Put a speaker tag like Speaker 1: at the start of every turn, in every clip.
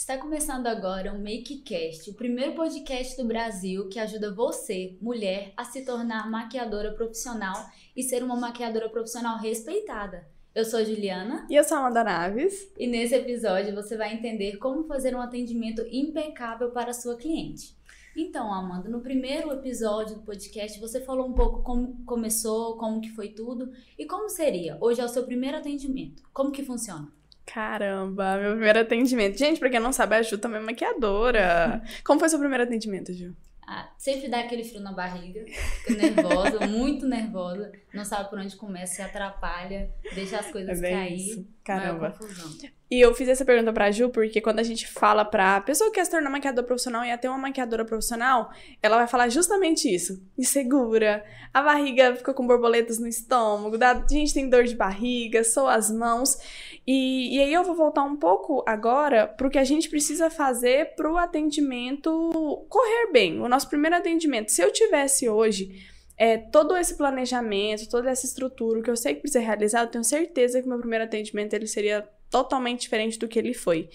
Speaker 1: Está começando agora o MakeCast, o primeiro podcast do Brasil que ajuda você, mulher, a se tornar maquiadora profissional e ser uma maquiadora profissional respeitada. Eu sou a Juliana.
Speaker 2: E eu sou a Amanda Naves.
Speaker 1: E nesse episódio você vai entender como fazer um atendimento impecável para a sua cliente. Então, Amanda, no primeiro episódio do podcast você falou um pouco como começou, como que foi tudo e como seria. Hoje é o seu primeiro atendimento. Como que funciona?
Speaker 2: Caramba, meu primeiro atendimento. Gente, pra quem não sabe, a Ju também é maquiadora. Como foi seu primeiro atendimento, Ju?
Speaker 1: Ah, sempre dá aquele frio na barriga, fica nervosa, muito nervosa, não sabe por onde começa, se atrapalha, deixa as coisas é cair. Isso.
Speaker 2: Caramba. E eu fiz essa pergunta pra Ju porque quando a gente fala pra pessoa que quer se tornar maquiadora profissional e até uma maquiadora profissional, ela vai falar justamente isso. Insegura, a barriga ficou com borboletas no estômago, a gente tem dor de barriga, soa as mãos. E, e aí eu vou voltar um pouco agora pro que a gente precisa fazer pro atendimento correr bem. O nosso primeiro atendimento. Se eu tivesse hoje é, todo esse planejamento, toda essa estrutura que eu sei que precisa realizar, eu tenho certeza que meu primeiro atendimento ele seria totalmente diferente do que ele foi.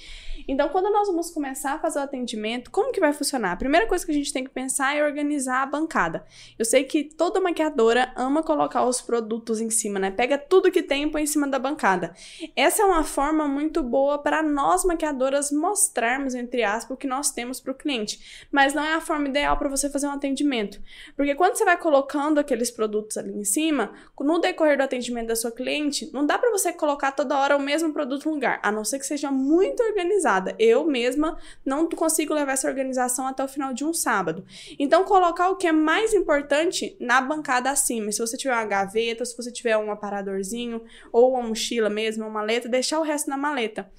Speaker 2: Então, quando nós vamos começar a fazer o atendimento, como que vai funcionar? A primeira coisa que a gente tem que pensar é organizar a bancada. Eu sei que toda maquiadora ama colocar os produtos em cima, né? Pega tudo que tem e põe em cima da bancada. Essa é uma forma muito boa para nós maquiadoras mostrarmos, entre aspas, o que nós temos para o cliente. Mas não é a forma ideal para você fazer um atendimento. Porque quando você vai colocando aqueles produtos ali em cima, no decorrer do atendimento da sua cliente, não dá para você colocar toda hora o mesmo produto outro lugar, a não ser que seja muito organizada. Eu mesma não consigo levar essa organização até o final de um sábado. Então, colocar o que é mais importante na bancada acima. Se você tiver uma gaveta, se você tiver um aparadorzinho, ou uma mochila mesmo, uma maleta, deixar o resto na maleta.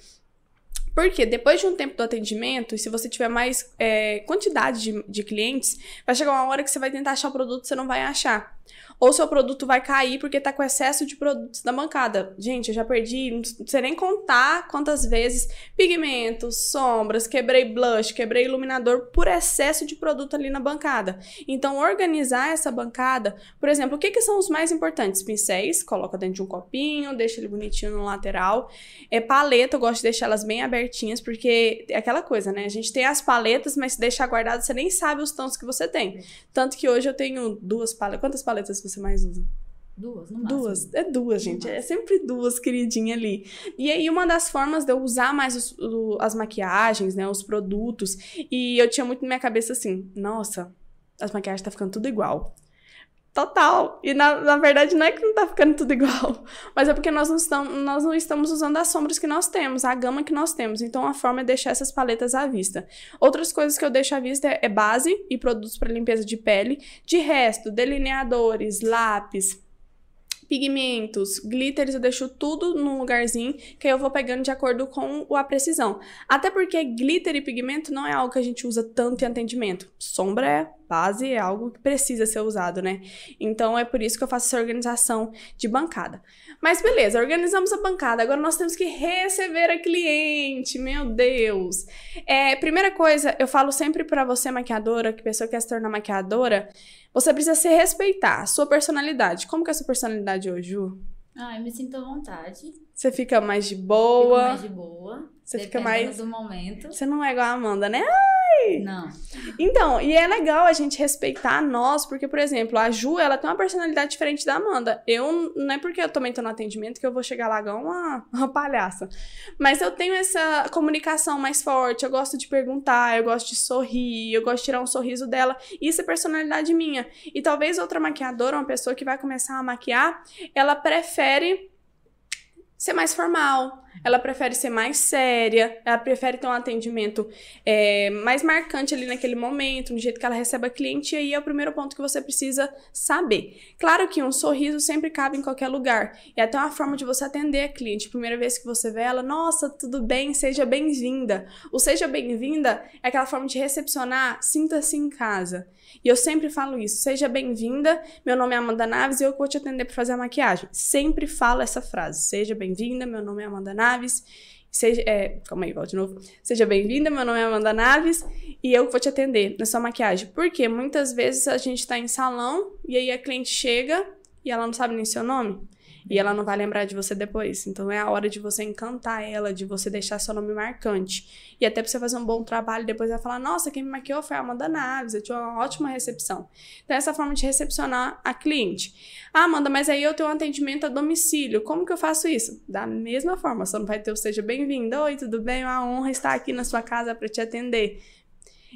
Speaker 2: Porque depois de um tempo do atendimento, e se você tiver mais é, quantidade de, de clientes, vai chegar uma hora que você vai tentar achar o produto e você não vai achar ou seu produto vai cair porque tá com excesso de produtos na bancada. Gente, eu já perdi, não sei nem contar quantas vezes pigmentos, sombras, quebrei blush, quebrei iluminador por excesso de produto ali na bancada. Então, organizar essa bancada, por exemplo, o que, que são os mais importantes? Pincéis, coloca dentro de um copinho, deixa ele bonitinho no lateral. É paleta, eu gosto de deixar elas bem abertinhas, porque é aquela coisa, né? A gente tem as paletas, mas se deixar guardado, você nem sabe os tons que você tem. Tanto que hoje eu tenho duas paletas. Quantas paletas você mais usa?
Speaker 1: Duas, no máximo.
Speaker 2: Duas, é duas, gente. É sempre duas, queridinha ali. E aí, uma das formas de eu usar mais os, o, as maquiagens, né? Os produtos. E eu tinha muito na minha cabeça assim: nossa, as maquiagens tá ficando tudo igual. Total. E na, na verdade não é que não tá ficando tudo igual, mas é porque nós não, estamos, nós não estamos usando as sombras que nós temos, a gama que nós temos. Então a forma é deixar essas paletas à vista. Outras coisas que eu deixo à vista é, é base e produtos para limpeza de pele. De resto, delineadores, lápis, pigmentos, glitters, eu deixo tudo num lugarzinho que eu vou pegando de acordo com a precisão. Até porque glitter e pigmento não é algo que a gente usa tanto em atendimento. Sombra é base, é algo que precisa ser usado, né? Então é por isso que eu faço essa organização de bancada. Mas beleza, organizamos a bancada, agora nós temos que receber a cliente, meu Deus. É, primeira coisa, eu falo sempre para você maquiadora, que pessoa quer se tornar maquiadora, você precisa se respeitar, a sua personalidade. Como que é a sua personalidade hoje, Ju?
Speaker 1: Ah, eu me sinto à vontade.
Speaker 2: Você fica mais de boa.
Speaker 1: Fico mais de boa.
Speaker 2: Você fica mais.
Speaker 1: do momento.
Speaker 2: Você não é igual a Amanda, né?
Speaker 1: Não.
Speaker 2: Então, e é legal a gente respeitar nós, porque, por exemplo, a Ju, ela tem uma personalidade diferente da Amanda. Eu, não é porque eu também tô no atendimento que eu vou chegar lá igual uma, uma palhaça. Mas eu tenho essa comunicação mais forte, eu gosto de perguntar, eu gosto de sorrir, eu gosto de tirar um sorriso dela. Isso é personalidade minha. E talvez outra maquiadora, uma pessoa que vai começar a maquiar, ela prefere ser mais formal, ela prefere ser mais séria, ela prefere ter um atendimento é, mais marcante ali naquele momento, no jeito que ela recebe a cliente, e aí é o primeiro ponto que você precisa saber. Claro que um sorriso sempre cabe em qualquer lugar, e até uma forma de você atender a cliente. Primeira vez que você vê ela, nossa, tudo bem, seja bem-vinda. O seja bem-vinda é aquela forma de recepcionar, sinta-se em casa. E eu sempre falo isso, seja bem-vinda, meu nome é Amanda Naves e eu vou te atender para fazer a maquiagem. Sempre falo essa frase, seja bem-vinda, meu nome é Amanda Naves. Seja, é, calma aí, volta de novo. Seja bem-vinda, meu nome é Amanda Naves e eu vou te atender na sua maquiagem. Porque muitas vezes a gente está em salão e aí a cliente chega e ela não sabe nem seu nome. E ela não vai lembrar de você depois. Então é a hora de você encantar ela, de você deixar seu nome marcante. E até pra você fazer um bom trabalho, depois vai falar: Nossa, quem me maquiou foi a Amanda Naves, eu tive uma ótima recepção. Então, essa forma de recepcionar a cliente. Ah, Amanda, mas aí eu tenho um atendimento a domicílio. Como que eu faço isso? Da mesma forma, só não vai ter o seja bem-vindo. Oi, tudo bem? É uma honra estar aqui na sua casa para te atender.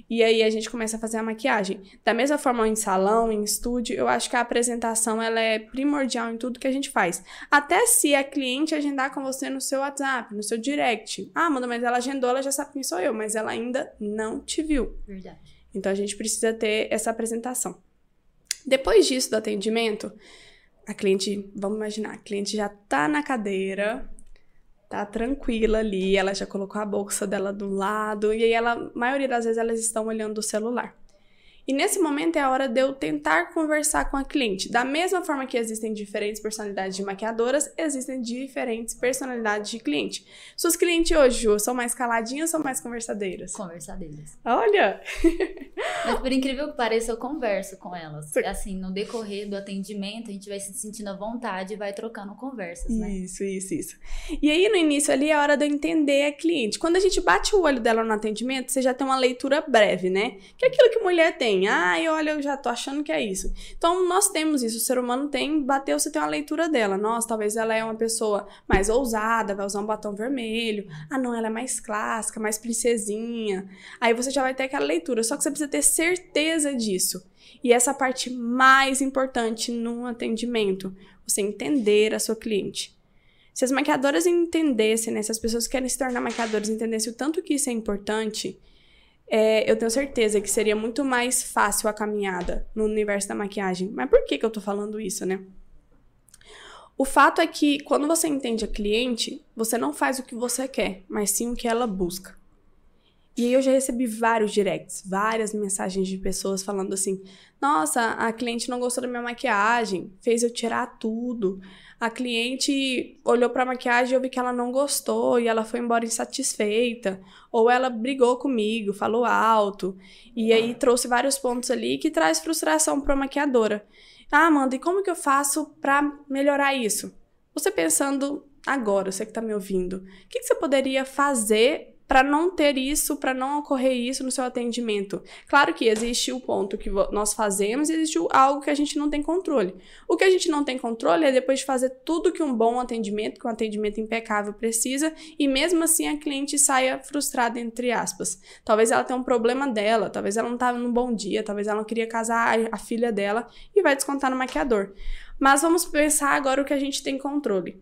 Speaker 2: E aí a gente começa a fazer a maquiagem. Da mesma forma em salão, em estúdio, eu acho que a apresentação ela é primordial em tudo que a gente faz. Até se a cliente agendar com você no seu WhatsApp, no seu direct. Ah, manda, mas ela agendou, ela já sabe quem sou eu, mas ela ainda não te viu.
Speaker 1: Verdade.
Speaker 2: Então a gente precisa ter essa apresentação. Depois disso do atendimento, a cliente, vamos imaginar, a cliente já tá na cadeira, tá tranquila ali, ela já colocou a bolsa dela do lado, e aí ela, a maioria das vezes elas estão olhando o celular. E nesse momento é a hora de eu tentar conversar com a cliente. Da mesma forma que existem diferentes personalidades de maquiadoras, existem diferentes personalidades de cliente. Suas clientes hoje, Ju, são mais caladinhas ou são mais conversadeiras?
Speaker 1: Conversadeiras.
Speaker 2: Olha!
Speaker 1: Mas por incrível que pareça, eu converso com elas. Assim, no decorrer do atendimento, a gente vai se sentindo à vontade e vai trocando conversas, né?
Speaker 2: Isso, isso, isso. E aí, no início ali, é a hora de eu entender a cliente. Quando a gente bate o olho dela no atendimento, você já tem uma leitura breve, né? Que é aquilo que mulher tem tem. Ai, olha, eu já tô achando que é isso. Então, nós temos isso. O ser humano tem, bateu, você tem uma leitura dela. Nossa, talvez ela é uma pessoa mais ousada, vai usar um batom vermelho. Ah, não, ela é mais clássica, mais princesinha. Aí você já vai ter aquela leitura. Só que você precisa ter certeza disso. E essa parte mais importante no atendimento, você entender a sua cliente. Se as maquiadoras entendessem, né, se as pessoas que querem se tornar maquiadoras entendessem o tanto que isso é importante, é, eu tenho certeza que seria muito mais fácil a caminhada no universo da maquiagem. Mas por que, que eu tô falando isso, né? O fato é que quando você entende a cliente, você não faz o que você quer, mas sim o que ela busca. E aí eu já recebi vários directs, várias mensagens de pessoas falando assim: "Nossa, a cliente não gostou da minha maquiagem, fez eu tirar tudo a cliente olhou para a maquiagem e eu vi que ela não gostou e ela foi embora insatisfeita, ou ela brigou comigo, falou alto, e aí trouxe vários pontos ali que traz frustração para a maquiadora. Ah, Amanda, e como que eu faço para melhorar isso? Você pensando agora, você que está me ouvindo, o que, que você poderia fazer para não ter isso, para não ocorrer isso no seu atendimento. Claro que existe o ponto que nós fazemos e existe algo que a gente não tem controle. O que a gente não tem controle é depois de fazer tudo que um bom atendimento, que um atendimento impecável precisa, e mesmo assim a cliente saia frustrada, entre aspas. Talvez ela tenha um problema dela, talvez ela não estava num bom dia, talvez ela não queria casar a, a filha dela e vai descontar no maquiador. Mas vamos pensar agora o que a gente tem controle.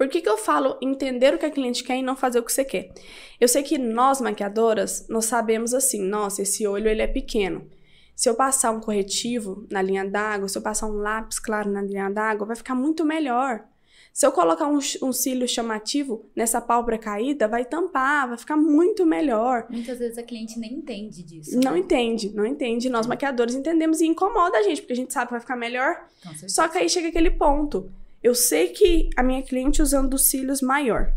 Speaker 2: Por que, que eu falo entender o que a cliente quer e não fazer o que você quer? Eu sei que nós, maquiadoras, nós sabemos assim, nossa, esse olho ele é pequeno. Se eu passar um corretivo na linha d'água, se eu passar um lápis claro na linha d'água, vai ficar muito melhor. Se eu colocar um, um cílio chamativo nessa pálpebra caída, vai tampar, vai ficar muito melhor.
Speaker 1: Muitas vezes a cliente nem entende disso.
Speaker 2: Não né? entende, não entende. Nós maquiadores entendemos e incomoda a gente, porque a gente sabe que vai ficar melhor. Só que aí chega aquele ponto. Eu sei que a minha cliente usando os cílios maior.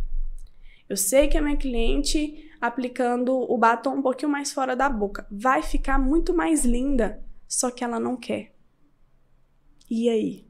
Speaker 2: Eu sei que a minha cliente aplicando o batom um pouquinho mais fora da boca vai ficar muito mais linda, só que ela não quer. E aí?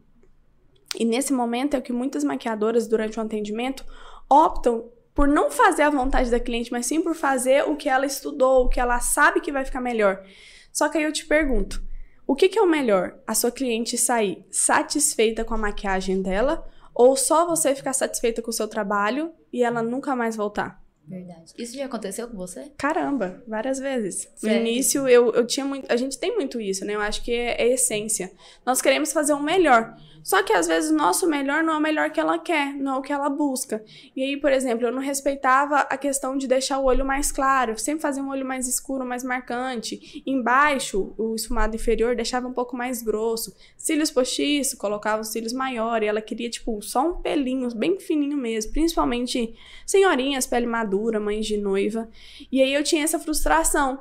Speaker 2: E nesse momento é o que muitas maquiadoras durante o atendimento optam por não fazer a vontade da cliente, mas sim por fazer o que ela estudou, o que ela sabe que vai ficar melhor. Só que aí eu te pergunto, o que, que é o melhor? A sua cliente sair satisfeita com a maquiagem dela ou só você ficar satisfeita com o seu trabalho e ela nunca mais voltar?
Speaker 1: Verdade. Isso já aconteceu com você?
Speaker 2: Caramba, várias vezes. Sério? No início, eu, eu tinha muito. A gente tem muito isso, né? Eu acho que é, é essência. Nós queremos fazer o melhor. Só que às vezes o nosso melhor não é o melhor que ela quer, não é o que ela busca. E aí, por exemplo, eu não respeitava a questão de deixar o olho mais claro, sempre fazia um olho mais escuro, mais marcante. Embaixo, o esfumado inferior deixava um pouco mais grosso. Cílios postiços, colocava os cílios maiores, ela queria, tipo, só um pelinho, bem fininho mesmo. Principalmente senhorinhas, pele madura, mães de noiva. E aí eu tinha essa frustração.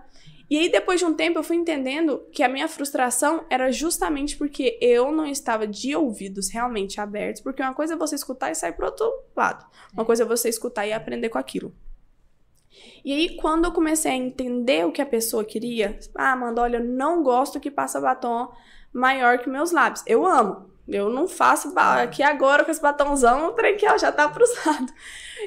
Speaker 2: E aí, depois de um tempo, eu fui entendendo que a minha frustração era justamente porque eu não estava de ouvidos realmente abertos. Porque uma coisa é você escutar e sair pro outro lado. Uma coisa é você escutar e aprender com aquilo. E aí, quando eu comecei a entender o que a pessoa queria, ah, Amanda, olha, eu não gosto que passa batom maior que meus lábios. Eu amo. Eu não faço aqui agora com esse batomzão, o trem que já tá cruzado.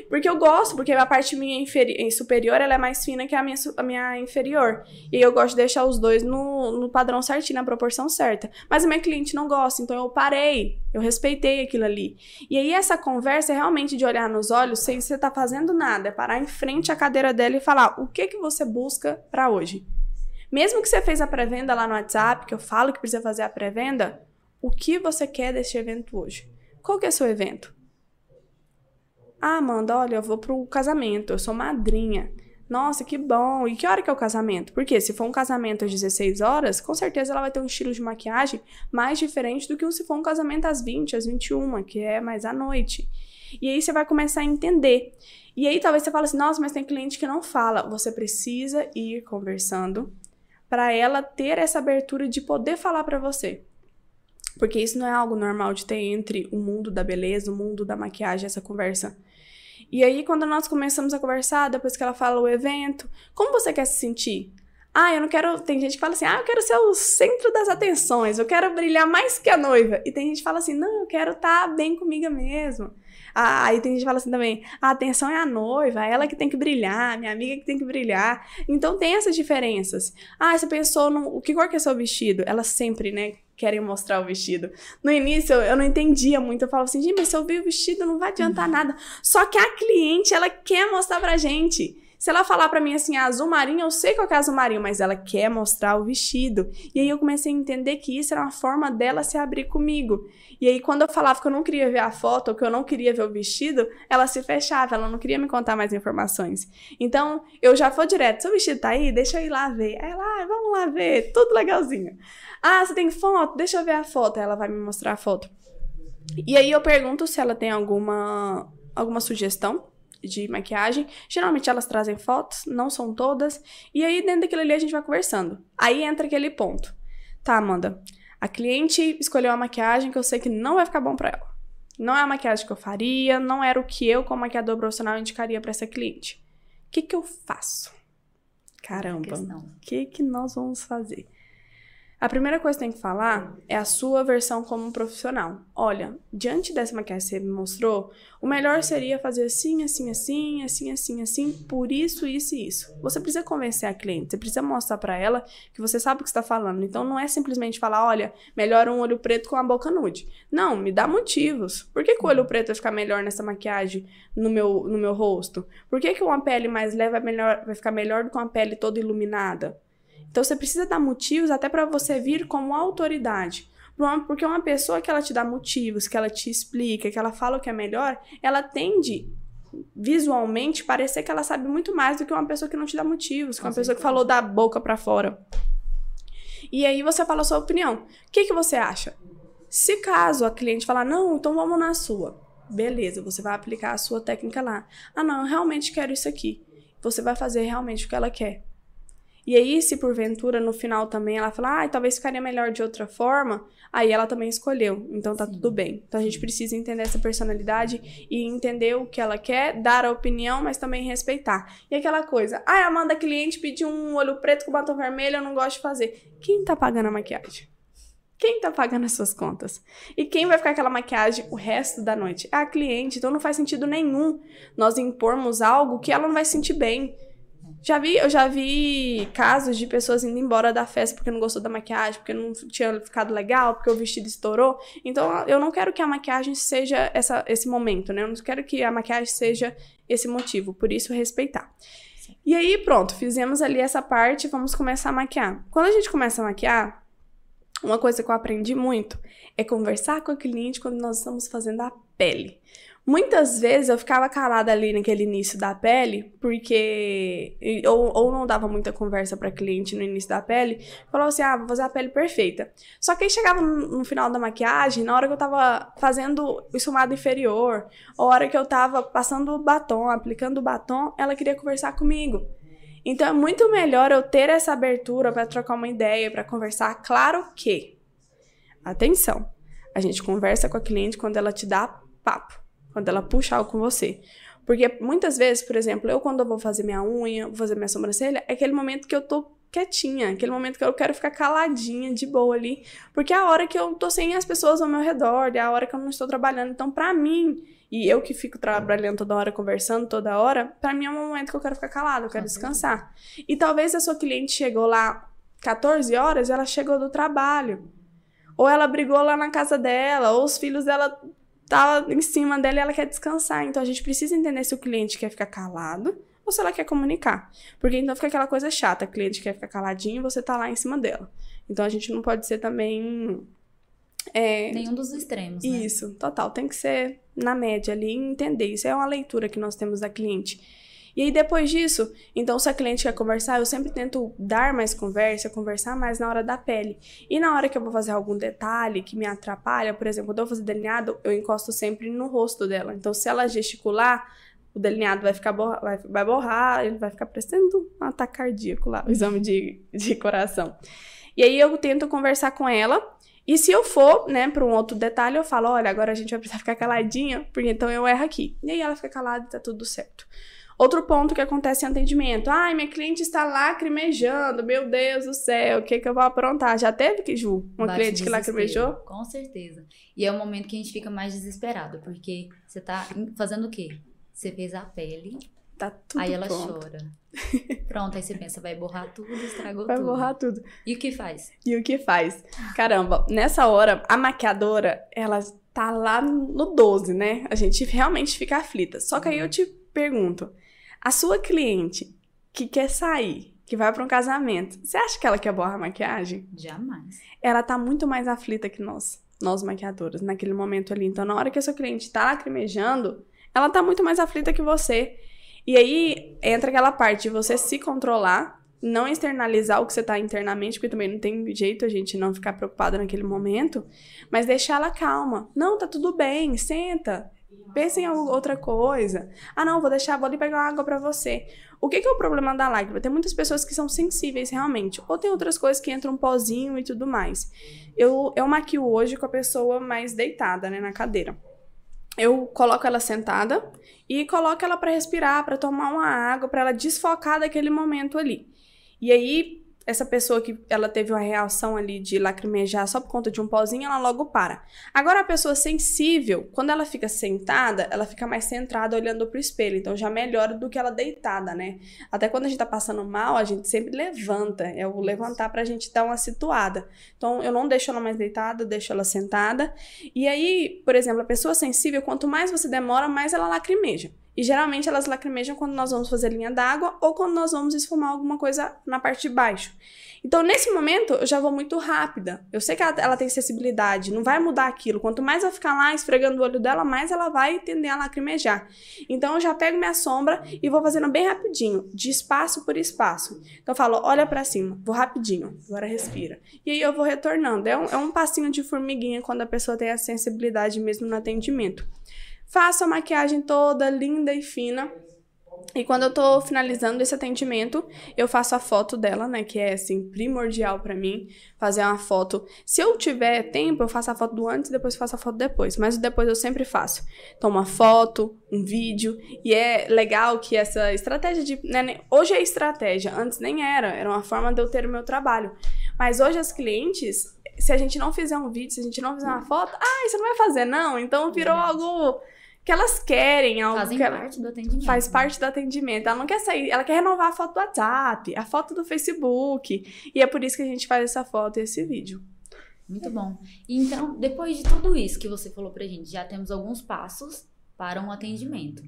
Speaker 2: Porque eu gosto, porque a parte minha superior ela é mais fina que a minha, a minha inferior. E eu gosto de deixar os dois no, no padrão certinho, na proporção certa. Mas a minha cliente não gosta, então eu parei, eu respeitei aquilo ali. E aí essa conversa é realmente de olhar nos olhos sem você estar tá fazendo nada, é parar em frente à cadeira dela e falar o que que você busca para hoje. Mesmo que você fez a pré-venda lá no WhatsApp, que eu falo que precisa fazer a pré-venda, o que você quer desse evento hoje? Qual que é seu evento? Ah, Amanda, olha, eu vou pro casamento, eu sou madrinha. Nossa, que bom. E que hora que é o casamento? Porque se for um casamento às 16 horas, com certeza ela vai ter um estilo de maquiagem mais diferente do que se for um casamento às 20, às 21, que é mais à noite. E aí você vai começar a entender. E aí talvez você fale assim: "Nossa, mas tem cliente que não fala". Você precisa ir conversando para ela ter essa abertura de poder falar para você. Porque isso não é algo normal de ter entre o mundo da beleza, o mundo da maquiagem, essa conversa. E aí, quando nós começamos a conversar, depois que ela fala o evento, como você quer se sentir? Ah, eu não quero. Tem gente que fala assim, ah, eu quero ser o centro das atenções, eu quero brilhar mais que a noiva. E tem gente que fala assim, não, eu quero estar tá bem comigo mesmo. Ah, aí tem gente que fala assim também, a atenção é a noiva, é ela que tem que brilhar, minha amiga que tem que brilhar. Então tem essas diferenças. Ah, você pensou no. O que cor que é seu vestido? Ela sempre, né? Querem mostrar o vestido. No início eu não entendia muito, eu falava assim, gente, mas se eu ver o vestido não vai adiantar uhum. nada. Só que a cliente, ela quer mostrar pra gente. Se ela falar para mim assim, azul marinho, eu sei qual é azul marinho, mas ela quer mostrar o vestido. E aí eu comecei a entender que isso era uma forma dela se abrir comigo. E aí quando eu falava que eu não queria ver a foto ou que eu não queria ver o vestido, ela se fechava, ela não queria me contar mais informações. Então, eu já vou direto, seu vestido tá aí? Deixa eu ir lá ver. Aí ela, ah, vamos lá ver, tudo legalzinho. Ah, você tem foto? Deixa eu ver a foto. Aí ela vai me mostrar a foto. E aí eu pergunto se ela tem alguma alguma sugestão de maquiagem. Geralmente elas trazem fotos, não são todas. E aí, dentro daquilo ali, a gente vai conversando. Aí entra aquele ponto. Tá, Amanda. A cliente escolheu uma maquiagem que eu sei que não vai ficar bom para ela. Não é a maquiagem que eu faria, não era o que eu, como maquiador profissional, indicaria para essa cliente. O que, que eu faço? Caramba, o que, que nós vamos fazer? A primeira coisa que tem que falar é a sua versão como profissional. Olha, diante dessa maquiagem que você me mostrou, o melhor seria fazer assim, assim, assim, assim, assim, assim, por isso, isso e isso. Você precisa convencer a cliente, você precisa mostrar para ela que você sabe o que está falando. Então não é simplesmente falar, olha, melhor um olho preto com a boca nude. Não, me dá motivos. Por que, que o olho preto vai ficar melhor nessa maquiagem no meu, no meu rosto? Por que, que uma pele mais leve vai, melhor, vai ficar melhor do que uma pele toda iluminada? Então você precisa dar motivos até para você vir como autoridade. Porque uma pessoa que ela te dá motivos, que ela te explica, que ela fala o que é melhor, ela tende visualmente parecer que ela sabe muito mais do que uma pessoa que não te dá motivos, que uma pessoa que falou da boca para fora. E aí você fala a sua opinião. O que, que você acha? Se caso a cliente falar, não, então vamos na sua. Beleza, você vai aplicar a sua técnica lá. Ah, não, eu realmente quero isso aqui. Você vai fazer realmente o que ela quer. E aí, se porventura no final também ela falar, ah, talvez ficaria melhor de outra forma, aí ela também escolheu. Então tá Sim. tudo bem. Então a gente precisa entender essa personalidade e entender o que ela quer, dar a opinião, mas também respeitar. E aquela coisa, ah, Amanda, cliente pediu um olho preto com batom vermelho, eu não gosto de fazer. Quem tá pagando a maquiagem? Quem tá pagando as suas contas? E quem vai ficar aquela maquiagem o resto da noite? É a cliente. Então não faz sentido nenhum nós impormos algo que ela não vai sentir bem. Já vi, eu já vi casos de pessoas indo embora da festa porque não gostou da maquiagem, porque não tinha ficado legal, porque o vestido estourou. Então, eu não quero que a maquiagem seja essa, esse momento, né? Eu não quero que a maquiagem seja esse motivo, por isso respeitar. E aí, pronto, fizemos ali essa parte, vamos começar a maquiar. Quando a gente começa a maquiar, uma coisa que eu aprendi muito é conversar com a cliente quando nós estamos fazendo a pele. Muitas vezes eu ficava calada ali naquele início da pele, porque. Ou, ou não dava muita conversa para cliente no início da pele, falava assim: ah, vou fazer a pele perfeita. Só que aí chegava no, no final da maquiagem, na hora que eu tava fazendo o esfumado inferior, ou a hora que eu tava passando o batom, aplicando o batom, ela queria conversar comigo. Então é muito melhor eu ter essa abertura para trocar uma ideia, para conversar. Claro que, atenção, a gente conversa com a cliente quando ela te dá papo quando ela puxa algo com você. Porque muitas vezes, por exemplo, eu quando eu vou fazer minha unha, vou fazer minha sobrancelha, é aquele momento que eu tô quietinha, aquele momento que eu quero ficar caladinha, de boa ali, porque é a hora que eu tô sem as pessoas ao meu redor, é a hora que eu não estou trabalhando. Então, para mim, e eu que fico trabalhando toda hora, conversando toda hora, para mim é um momento que eu quero ficar calada, eu quero descansar. E talvez a sua cliente chegou lá 14 horas, ela chegou do trabalho. Ou ela brigou lá na casa dela, ou os filhos dela tá em cima dela e ela quer descansar. Então a gente precisa entender se o cliente quer ficar calado ou se ela quer comunicar. Porque então fica aquela coisa chata, a cliente quer ficar caladinho e você tá lá em cima dela. Então a gente não pode ser também.
Speaker 1: É... Nenhum dos extremos. Né?
Speaker 2: Isso, total. Tem que ser na média ali e entender. Isso é uma leitura que nós temos da cliente. E aí, depois disso, então, se a cliente quer conversar, eu sempre tento dar mais conversa, conversar mais na hora da pele. E na hora que eu vou fazer algum detalhe que me atrapalha, por exemplo, quando eu vou fazer delineado, eu encosto sempre no rosto dela. Então, se ela gesticular, o delineado vai ficar borra, vai, vai borrar, ele vai ficar parecendo um ataque cardíaco lá, o exame de, de coração. E aí eu tento conversar com ela. E se eu for, né, para um outro detalhe, eu falo, olha, agora a gente vai precisar ficar caladinha, porque então eu erro aqui. E aí ela fica calada e tá tudo certo. Outro ponto que acontece em atendimento. Ai, minha cliente está lacrimejando. Meu Deus do céu, o que, que eu vou aprontar? Já teve que, Ju? Uma Bate cliente que lacrimejou?
Speaker 1: Com certeza. E é o momento que a gente fica mais desesperado, porque você tá fazendo o quê? Você fez a pele.
Speaker 2: Tá tudo
Speaker 1: Aí ela
Speaker 2: pronto.
Speaker 1: chora. Pronto, aí você pensa, vai borrar tudo, estragou
Speaker 2: vai
Speaker 1: tudo.
Speaker 2: Vai borrar tudo.
Speaker 1: E o que faz?
Speaker 2: E o que faz? Caramba, nessa hora, a maquiadora, ela tá lá no 12, né? A gente realmente fica aflita. Só que aí eu te pergunto, a sua cliente que quer sair, que vai para um casamento, você acha que ela quer borrar a maquiagem?
Speaker 1: Jamais.
Speaker 2: Ela tá muito mais aflita que nós, nós maquiadoras, naquele momento ali. Então, na hora que a sua cliente tá lacrimejando, ela tá muito mais aflita que você. E aí entra aquela parte de você se controlar, não externalizar o que você tá internamente, porque também não tem jeito a gente não ficar preocupado naquele momento, mas deixar ela calma. Não, tá tudo bem, senta. Pensa em outra coisa. Ah, não, vou deixar, vou ali pegar uma água para você. O que, que, é o problema da lágrima? Tem muitas pessoas que são sensíveis realmente. Ou tem outras coisas que entram um pozinho e tudo mais. Eu, eu maquio hoje com a pessoa mais deitada, né, na cadeira. Eu coloco ela sentada e coloco ela para respirar, para tomar uma água, para ela desfocar daquele momento ali. E aí, essa pessoa que ela teve uma reação ali de lacrimejar só por conta de um pozinho, ela logo para. Agora a pessoa sensível, quando ela fica sentada, ela fica mais centrada olhando pro espelho, então já melhora do que ela deitada, né? Até quando a gente tá passando mal, a gente sempre levanta, é o levantar pra gente dar uma situada. Então eu não deixo ela mais deitada, deixo ela sentada. E aí, por exemplo, a pessoa sensível, quanto mais você demora, mais ela lacrimeja. E geralmente elas lacrimejam quando nós vamos fazer linha d'água ou quando nós vamos esfumar alguma coisa na parte de baixo. Então, nesse momento, eu já vou muito rápida. Eu sei que ela, ela, tem sensibilidade, não vai mudar aquilo. Quanto mais eu ficar lá esfregando o olho dela, mais ela vai tender a lacrimejar. Então, eu já pego minha sombra e vou fazendo bem rapidinho, de espaço por espaço. Então, eu falo, olha para cima, vou rapidinho, agora respira. E aí eu vou retornando. É um, é um passinho de formiguinha quando a pessoa tem a sensibilidade mesmo no atendimento. Faço a maquiagem toda linda e fina. E quando eu tô finalizando esse atendimento, eu faço a foto dela, né? Que é, assim, primordial para mim. Fazer uma foto. Se eu tiver tempo, eu faço a foto do antes e depois faço a foto depois. Mas depois eu sempre faço. Então, uma foto, um vídeo. E é legal que essa estratégia de. Né, hoje é estratégia, antes nem era. Era uma forma de eu ter o meu trabalho. Mas hoje as clientes, se a gente não fizer um vídeo, se a gente não fizer uma foto, ah, você não vai fazer, não. Então virou algo que elas querem algo
Speaker 1: Fazem
Speaker 2: que
Speaker 1: parte do atendimento.
Speaker 2: Faz parte do atendimento. Ela não quer sair, ela quer renovar a foto do WhatsApp, a foto do Facebook. E é por isso que a gente faz essa foto e esse vídeo.
Speaker 1: Muito bom. Então, depois de tudo isso que você falou pra gente, já temos alguns passos para um atendimento.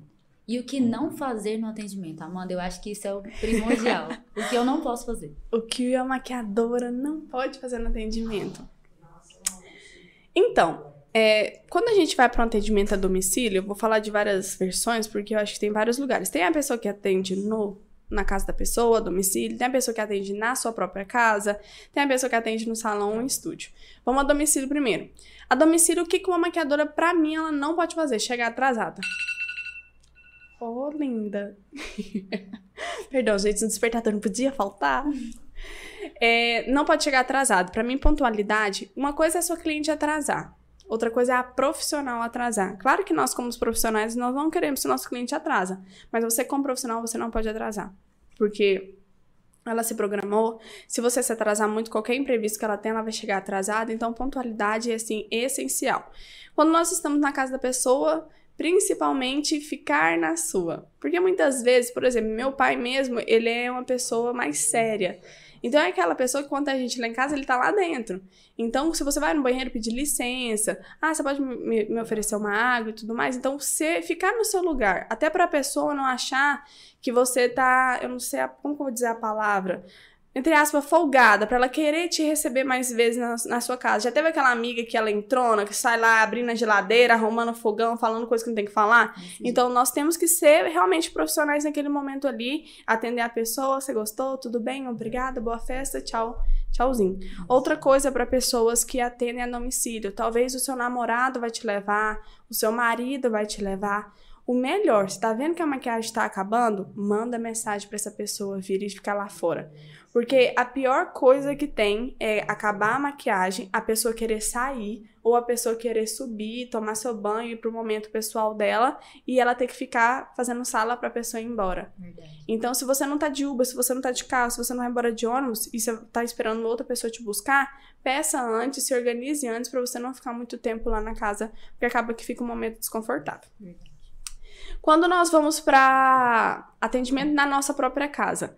Speaker 1: E o que não fazer no atendimento? Amanda, eu acho que isso é o primordial. o que eu não posso fazer.
Speaker 2: O que a maquiadora não pode fazer no atendimento. Então, é, quando a gente vai para um atendimento a domicílio, eu vou falar de várias versões, porque eu acho que tem vários lugares. Tem a pessoa que atende no, na casa da pessoa, a domicílio, tem a pessoa que atende na sua própria casa, tem a pessoa que atende no salão ou estúdio. Vamos a domicílio primeiro. A domicílio, o que uma maquiadora, pra mim, ela não pode fazer? Chegar atrasada. Oh, linda. Perdão, gente, o despertador não podia faltar. É, não pode chegar atrasado. Para mim, pontualidade, uma coisa é a sua cliente atrasar. Outra coisa é a profissional atrasar. Claro que nós, como profissionais, nós não queremos que o nosso cliente atrasa. Mas você, como profissional, você não pode atrasar. Porque ela se programou. Se você se atrasar muito, qualquer imprevisto que ela tem, ela vai chegar atrasada. Então, pontualidade é assim essencial. Quando nós estamos na casa da pessoa, principalmente ficar na sua. Porque muitas vezes, por exemplo, meu pai mesmo, ele é uma pessoa mais séria. Então é aquela pessoa que quando a gente lá em casa, ele tá lá dentro. Então, se você vai no banheiro pedir licença, ah, você pode me, me oferecer uma água e tudo mais. Então, você ficar no seu lugar, até para a pessoa não achar que você tá, eu não sei a, como eu vou dizer a palavra, entre aspas, folgada, para ela querer te receber mais vezes na, na, sua casa. Já teve aquela amiga que ela entrona, que sai lá abrindo a geladeira, arrumando fogão, falando coisa que não tem que falar? Então, nós temos que ser realmente profissionais naquele momento ali, atender a pessoa, você gostou, tudo bem, obrigada, boa festa, tchau, tchauzinho. Outra coisa para pessoas que atendem a domicílio, talvez o seu namorado vai te levar, o seu marido vai te levar, o melhor, você tá vendo que a maquiagem está acabando? Manda mensagem para essa pessoa vir e ficar lá fora. Porque a pior coisa que tem é acabar a maquiagem, a pessoa querer sair, ou a pessoa querer subir, tomar seu banho, ir pro momento pessoal dela, e ela ter que ficar fazendo sala pra pessoa ir embora. Verdade. Então, se você não tá de Uber, se você não tá de carro, se você não vai embora de ônibus, e você tá esperando outra pessoa te buscar, peça antes, se organize antes para você não ficar muito tempo lá na casa, porque acaba que fica um momento desconfortável. Verdade. Quando nós vamos para atendimento na nossa própria casa.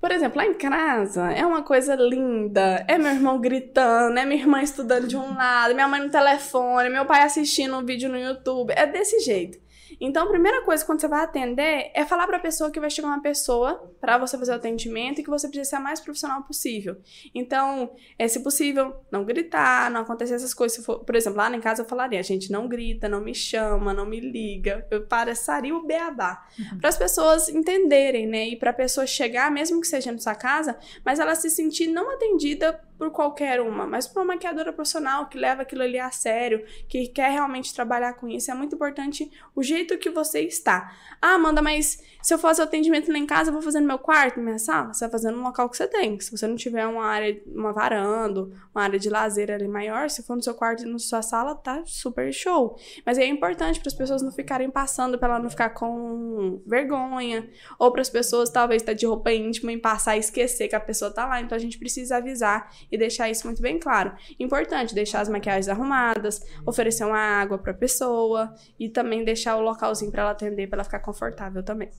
Speaker 2: Por exemplo, lá em casa é uma coisa linda. É meu irmão gritando, é minha irmã estudando de um lado, minha mãe no telefone, meu pai assistindo um vídeo no YouTube. É desse jeito. Então, a primeira coisa quando você vai atender é falar para a pessoa que vai chegar uma pessoa para você fazer o atendimento e que você precisa ser a mais profissional possível. Então, é se possível, não gritar, não acontecer essas coisas. For, por exemplo, lá em casa eu falaria, a gente não grita, não me chama, não me liga. Eu passaria o beabá. Uhum. Para as pessoas entenderem, né? E para a pessoa chegar, mesmo que seja na sua casa, mas ela se sentir não atendida por qualquer uma, mas por uma maquiadora profissional que leva aquilo ali a sério, que quer realmente trabalhar com isso. É muito importante o jeito que você está. Ah, Amanda, mas se eu fazer o atendimento lá em casa, eu vou fazer no meu quarto, na minha sala? Você vai fazer no local que você tem. Se você não tiver uma área, uma varanda, uma área de lazer ali maior, se for no seu quarto e na sua sala, tá super show. Mas é importante para as pessoas não ficarem passando, para ela não ficar com vergonha, ou para as pessoas talvez estar tá de roupa íntima e passar e esquecer que a pessoa tá lá. Então a gente precisa avisar e deixar isso muito bem claro. Importante deixar as maquiagens arrumadas, oferecer uma água para a pessoa e também deixar o localzinho para ela atender, para ela ficar confortável também.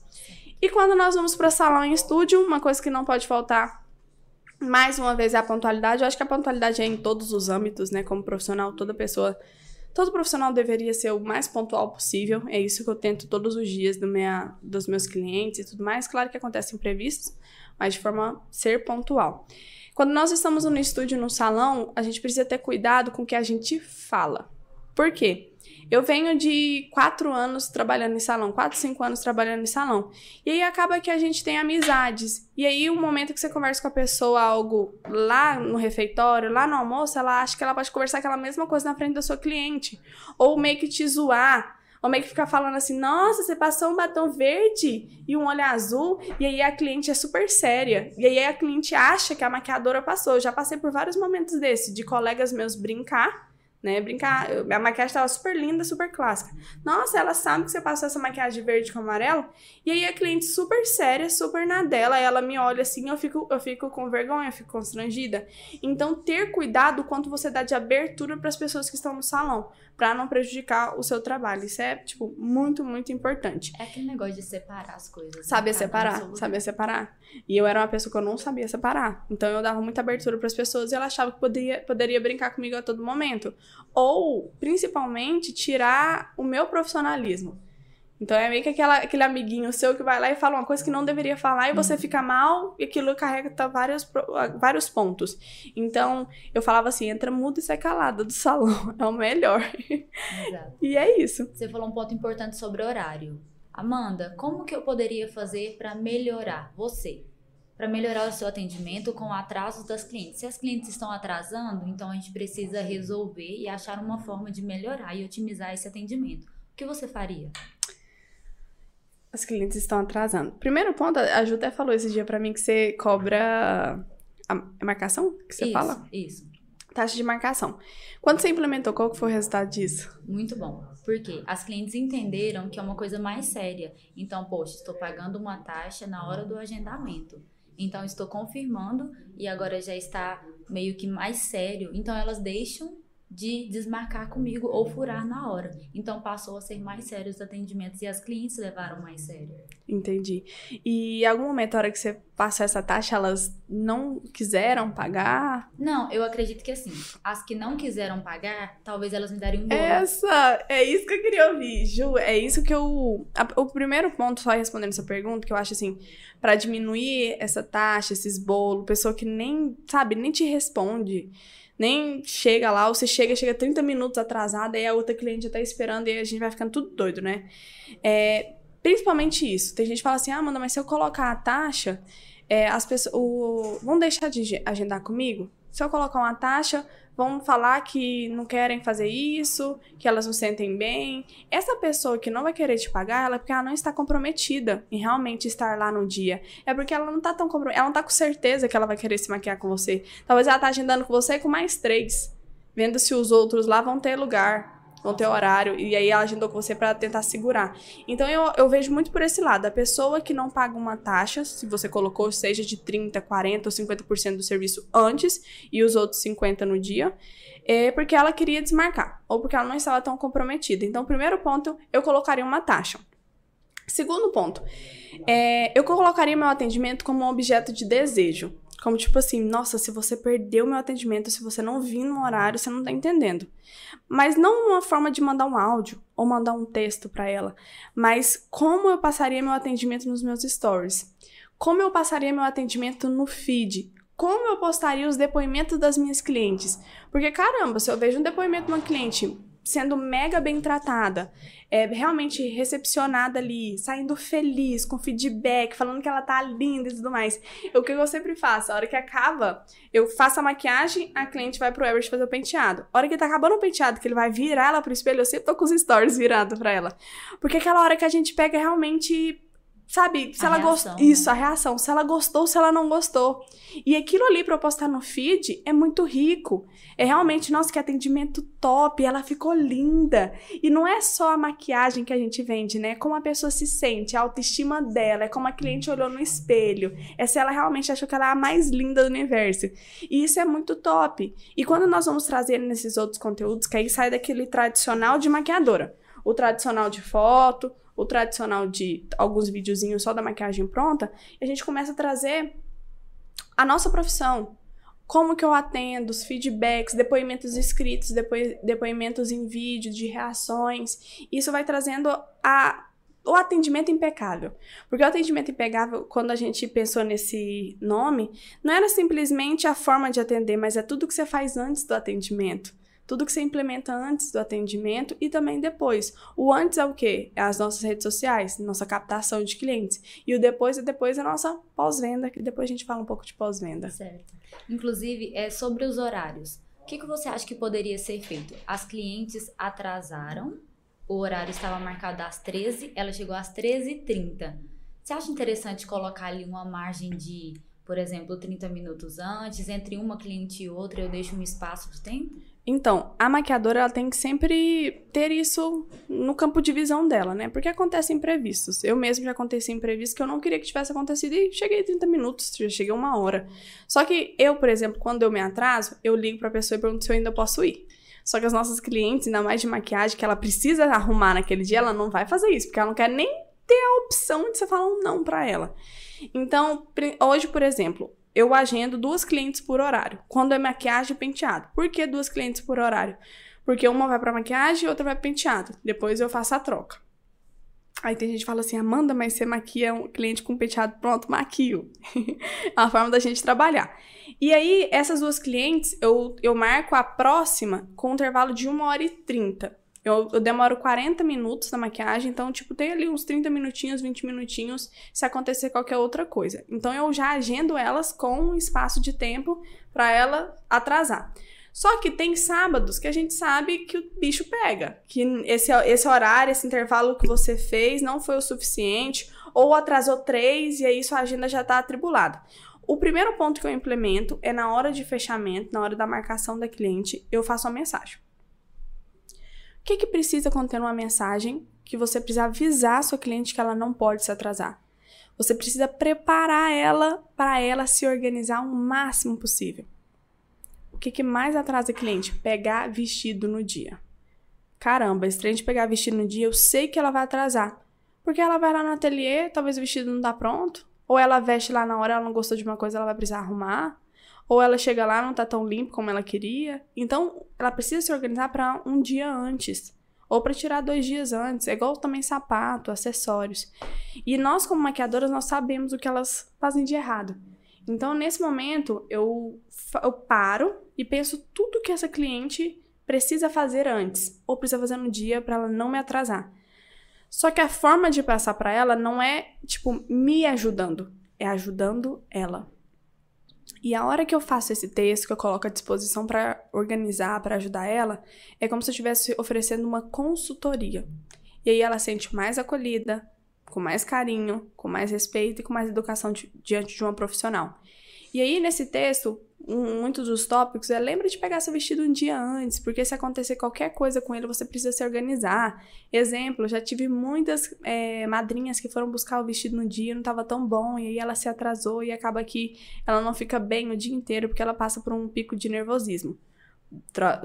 Speaker 2: E quando nós vamos para salão em estúdio, uma coisa que não pode faltar mais uma vez é a pontualidade. Eu acho que a pontualidade é em todos os âmbitos, né? Como profissional, toda pessoa, todo profissional deveria ser o mais pontual possível. É isso que eu tento todos os dias do minha, dos meus clientes e tudo mais. Claro que acontecem imprevistos, mas de forma ser pontual. Quando nós estamos no estúdio, no salão, a gente precisa ter cuidado com o que a gente fala. Por quê? Eu venho de quatro anos trabalhando em salão, quatro, cinco anos trabalhando em salão. E aí acaba que a gente tem amizades. E aí, o momento que você conversa com a pessoa algo lá no refeitório, lá no almoço, ela acha que ela pode conversar aquela mesma coisa na frente da sua cliente. Ou meio que te zoar. Ou meio que ficar falando assim, nossa, você passou um batom verde e um olho azul, e aí a cliente é super séria. E aí a cliente acha que a maquiadora passou. Eu já passei por vários momentos desse, de colegas meus brincar né? Brincar. A maquiagem tava super linda, super clássica. Nossa, ela sabe que você passou essa maquiagem verde com amarelo. E aí a cliente super séria, super na dela, ela me olha assim, eu fico, eu fico com vergonha, eu fico constrangida. Então, ter cuidado quanto você dá de abertura para as pessoas que estão no salão, para não prejudicar o seu trabalho. Isso é, tipo, muito, muito importante.
Speaker 1: É aquele negócio de separar as coisas. Né?
Speaker 2: Saber separar, saber separar. E eu era uma pessoa que eu não sabia separar. Então, eu dava muita abertura para as pessoas e ela achava que poderia, poderia brincar comigo a todo momento ou principalmente tirar o meu profissionalismo. Então é meio que aquela, aquele amiguinho seu que vai lá e fala uma coisa que não deveria falar e você fica mal e aquilo carrega vários, vários pontos. Então eu falava assim: entra mudo e sai calada do salão, é o melhor. Exato. e é isso.
Speaker 1: Você falou um ponto importante sobre horário. Amanda, como que eu poderia fazer para melhorar você? para melhorar o seu atendimento com atrasos das clientes. Se as clientes estão atrasando, então a gente precisa resolver e achar uma forma de melhorar e otimizar esse atendimento. O que você faria?
Speaker 2: As clientes estão atrasando. Primeiro ponto, a Ju até falou esse dia para mim que você cobra a marcação que você
Speaker 1: isso,
Speaker 2: fala?
Speaker 1: Isso.
Speaker 2: Taxa de marcação. Quando você implementou, qual foi o resultado disso?
Speaker 1: Muito bom. Porque as clientes entenderam que é uma coisa mais séria. Então, poxa, estou pagando uma taxa na hora do agendamento. então estou confirmando e agora já está meio que mais sério. Então elas deixam de desmarcar comigo ou furar na hora. Então passou a ser mais sério os atendimentos e as clientes levaram mais sério.
Speaker 2: Entendi. E em algum momento, na hora que você passou essa taxa, elas não quiseram pagar?
Speaker 1: Não, eu acredito que assim, as que não quiseram pagar, talvez elas me dariam um bônus.
Speaker 2: Essa, é isso que eu queria ouvir, Ju. É isso que eu. A, o primeiro ponto, só respondendo essa pergunta, que eu acho assim, para diminuir essa taxa, esses bolos, pessoa que nem, sabe, nem te responde nem chega lá, ou você chega, chega 30 minutos atrasada, e a outra cliente já tá esperando, e a gente vai ficando tudo doido, né? É, principalmente isso. Tem gente que fala assim, ah, Amanda, mas se eu colocar a taxa, é, as pessoas. O, vão deixar de agendar comigo? Se eu colocar uma taxa, vão falar que não querem fazer isso, que elas não sentem bem. Essa pessoa que não vai querer te pagar, ela é porque ela não está comprometida em realmente estar lá no dia. É porque ela não tá tão comprometida, ela não tá com certeza que ela vai querer se maquiar com você. Talvez ela tá agendando com você com mais três, vendo se os outros lá vão ter lugar vão ter horário, e aí ela agendou com você para tentar segurar. Então eu, eu vejo muito por esse lado. A pessoa que não paga uma taxa, se você colocou, seja de 30, 40 ou 50% do serviço antes e os outros 50% no dia, é porque ela queria desmarcar, ou porque ela não estava tão comprometida. Então, primeiro ponto, eu colocaria uma taxa. Segundo ponto, é, eu colocaria meu atendimento como um objeto de desejo. Como tipo assim, nossa, se você perdeu meu atendimento, se você não vir no horário, você não tá entendendo. Mas não uma forma de mandar um áudio ou mandar um texto para ela, mas como eu passaria meu atendimento nos meus stories? Como eu passaria meu atendimento no feed? Como eu postaria os depoimentos das minhas clientes? Porque caramba, se eu vejo um depoimento de uma cliente sendo mega bem tratada, é, realmente recepcionada ali, saindo feliz, com feedback, falando que ela tá linda e tudo mais. O que eu sempre faço, a hora que acaba, eu faço a maquiagem, a cliente vai pro Everest fazer o penteado. A hora que tá acabando o penteado, que ele vai virar ela pro espelho, eu sempre tô com os stories virados pra ela. Porque é aquela hora que a gente pega realmente Sabe, se a ela gostou. Né? Isso, a reação. Se ela gostou, se ela não gostou. E aquilo ali pra eu postar no feed é muito rico. É realmente, nossa, que atendimento top. Ela ficou linda. E não é só a maquiagem que a gente vende, né? É como a pessoa se sente, a autoestima dela. É como a cliente olhou no espelho. É se ela realmente achou que ela é a mais linda do universo. E isso é muito top. E quando nós vamos trazer nesses outros conteúdos, que aí sai daquele tradicional de maquiadora. O tradicional de foto, o tradicional de alguns videozinhos só da maquiagem pronta, a gente começa a trazer a nossa profissão. Como que eu atendo, os feedbacks, depoimentos escritos, depo depoimentos em vídeo, de reações. Isso vai trazendo a, o atendimento impecável. Porque o atendimento impecável, quando a gente pensou nesse nome, não era simplesmente a forma de atender, mas é tudo que você faz antes do atendimento tudo que você implementa antes do atendimento e também depois. O antes é o quê? É as nossas redes sociais, nossa captação de clientes. E o depois é depois a nossa pós-venda, que depois a gente fala um pouco de pós-venda.
Speaker 1: Certo. Inclusive, é sobre os horários. O que, que você acha que poderia ser feito? As clientes atrasaram, o horário estava marcado às 13, ela chegou às 13h30. Você acha interessante colocar ali uma margem de, por exemplo, 30 minutos antes, entre uma cliente e outra, eu deixo um espaço de tempo?
Speaker 2: Então, a maquiadora ela tem que sempre ter isso no campo de visão dela, né? Porque acontecem imprevistos. Eu mesmo já aconteci imprevisto que eu não queria que tivesse acontecido e cheguei 30 minutos, já cheguei uma hora. Só que eu, por exemplo, quando eu me atraso, eu ligo pra pessoa e pergunto se eu ainda posso ir. Só que as nossas clientes, ainda mais de maquiagem, que ela precisa arrumar naquele dia, ela não vai fazer isso, porque ela não quer nem ter a opção de você falar um não pra ela. Então, hoje, por exemplo, eu agendo duas clientes por horário. Quando é maquiagem e penteado. Por que duas clientes por horário? Porque uma vai para maquiagem e outra vai para penteado. Depois eu faço a troca. Aí tem gente que fala assim, Amanda, mas você maquia um cliente com penteado pronto, maquio. é uma forma da gente trabalhar. E aí, essas duas clientes, eu, eu marco a próxima com um intervalo de 1 hora e 30. Eu, eu, demoro 40 minutos na maquiagem, então, tipo, tem ali uns 30 minutinhos, 20 minutinhos se acontecer qualquer outra coisa. Então, eu já agendo elas com um espaço de tempo para ela atrasar. Só que tem sábados que a gente sabe que o bicho pega, que esse, esse horário, esse intervalo que você fez não foi o suficiente, ou atrasou três e aí sua agenda já está atribulada. O primeiro ponto que eu implemento é na hora de fechamento, na hora da marcação da cliente, eu faço uma mensagem. O que, que precisa conter uma mensagem que você precisa avisar a sua cliente que ela não pode se atrasar? Você precisa preparar ela para ela se organizar o máximo possível. O que, que mais atrasa cliente? Pegar vestido no dia. Caramba, trem de pegar vestido no dia, eu sei que ela vai atrasar. Porque ela vai lá no ateliê, talvez o vestido não tá pronto. Ou ela veste lá na hora, ela não gostou de uma coisa, ela vai precisar arrumar. Ou ela chega lá, não tá tão limpo como ela queria. Então, ela precisa se organizar para um dia antes ou para tirar dois dias antes. É igual também sapato, acessórios. E nós, como maquiadoras, nós sabemos o que elas fazem de errado. Então, nesse momento, eu, eu paro e penso tudo que essa cliente precisa fazer antes, ou precisa fazer no dia para ela não me atrasar. Só que a forma de passar para ela não é, tipo, me ajudando, é ajudando ela. E a hora que eu faço esse texto, que eu coloco à disposição para organizar, para ajudar ela, é como se eu estivesse oferecendo uma consultoria. E aí ela sente mais acolhida, com mais carinho, com mais respeito e com mais educação diante de uma profissional. E aí, nesse texto, um, muitos dos tópicos é lembra de pegar seu vestido um dia antes, porque se acontecer qualquer coisa com ele, você precisa se organizar. Exemplo, já tive muitas é, madrinhas que foram buscar o vestido no dia, não estava tão bom, e aí ela se atrasou e acaba que ela não fica bem o dia inteiro porque ela passa por um pico de nervosismo.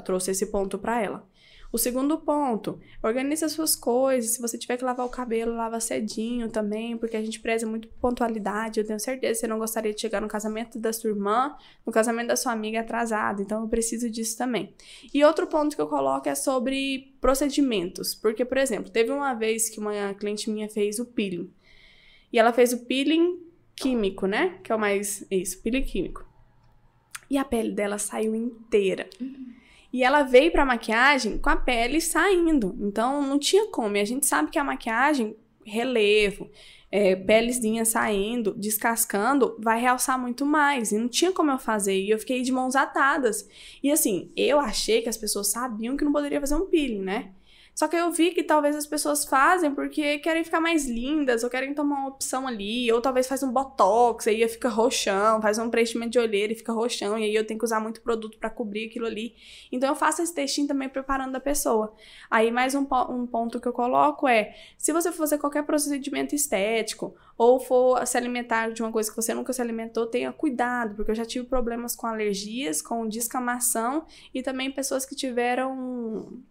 Speaker 2: Trouxe esse ponto para ela. O segundo ponto, organize as suas coisas. Se você tiver que lavar o cabelo, lava cedinho também, porque a gente preza muito pontualidade. Eu tenho certeza que você não gostaria de chegar no casamento da sua irmã, no casamento da sua amiga atrasado. Então, eu preciso disso também. E outro ponto que eu coloco é sobre procedimentos. Porque, por exemplo, teve uma vez que uma cliente minha fez o peeling. E ela fez o peeling químico, né? Que é o mais. Isso, peeling químico. E a pele dela saiu inteira. Uhum. E ela veio pra maquiagem com a pele saindo. Então não tinha como. E a gente sabe que a maquiagem, relevo, é, pelezinha saindo, descascando, vai realçar muito mais. E não tinha como eu fazer. E eu fiquei de mãos atadas. E assim, eu achei que as pessoas sabiam que não poderia fazer um peeling, né? Só que eu vi que talvez as pessoas fazem porque querem ficar mais lindas, ou querem tomar uma opção ali, ou talvez faz um botox, aí fica roxão, faz um preenchimento de olheira e fica roxão, e aí eu tenho que usar muito produto para cobrir aquilo ali. Então eu faço esse textinho também preparando a pessoa. Aí mais um, um ponto que eu coloco é: se você for fazer qualquer procedimento estético, ou for se alimentar de uma coisa que você nunca se alimentou, tenha cuidado, porque eu já tive problemas com alergias, com descamação e também pessoas que tiveram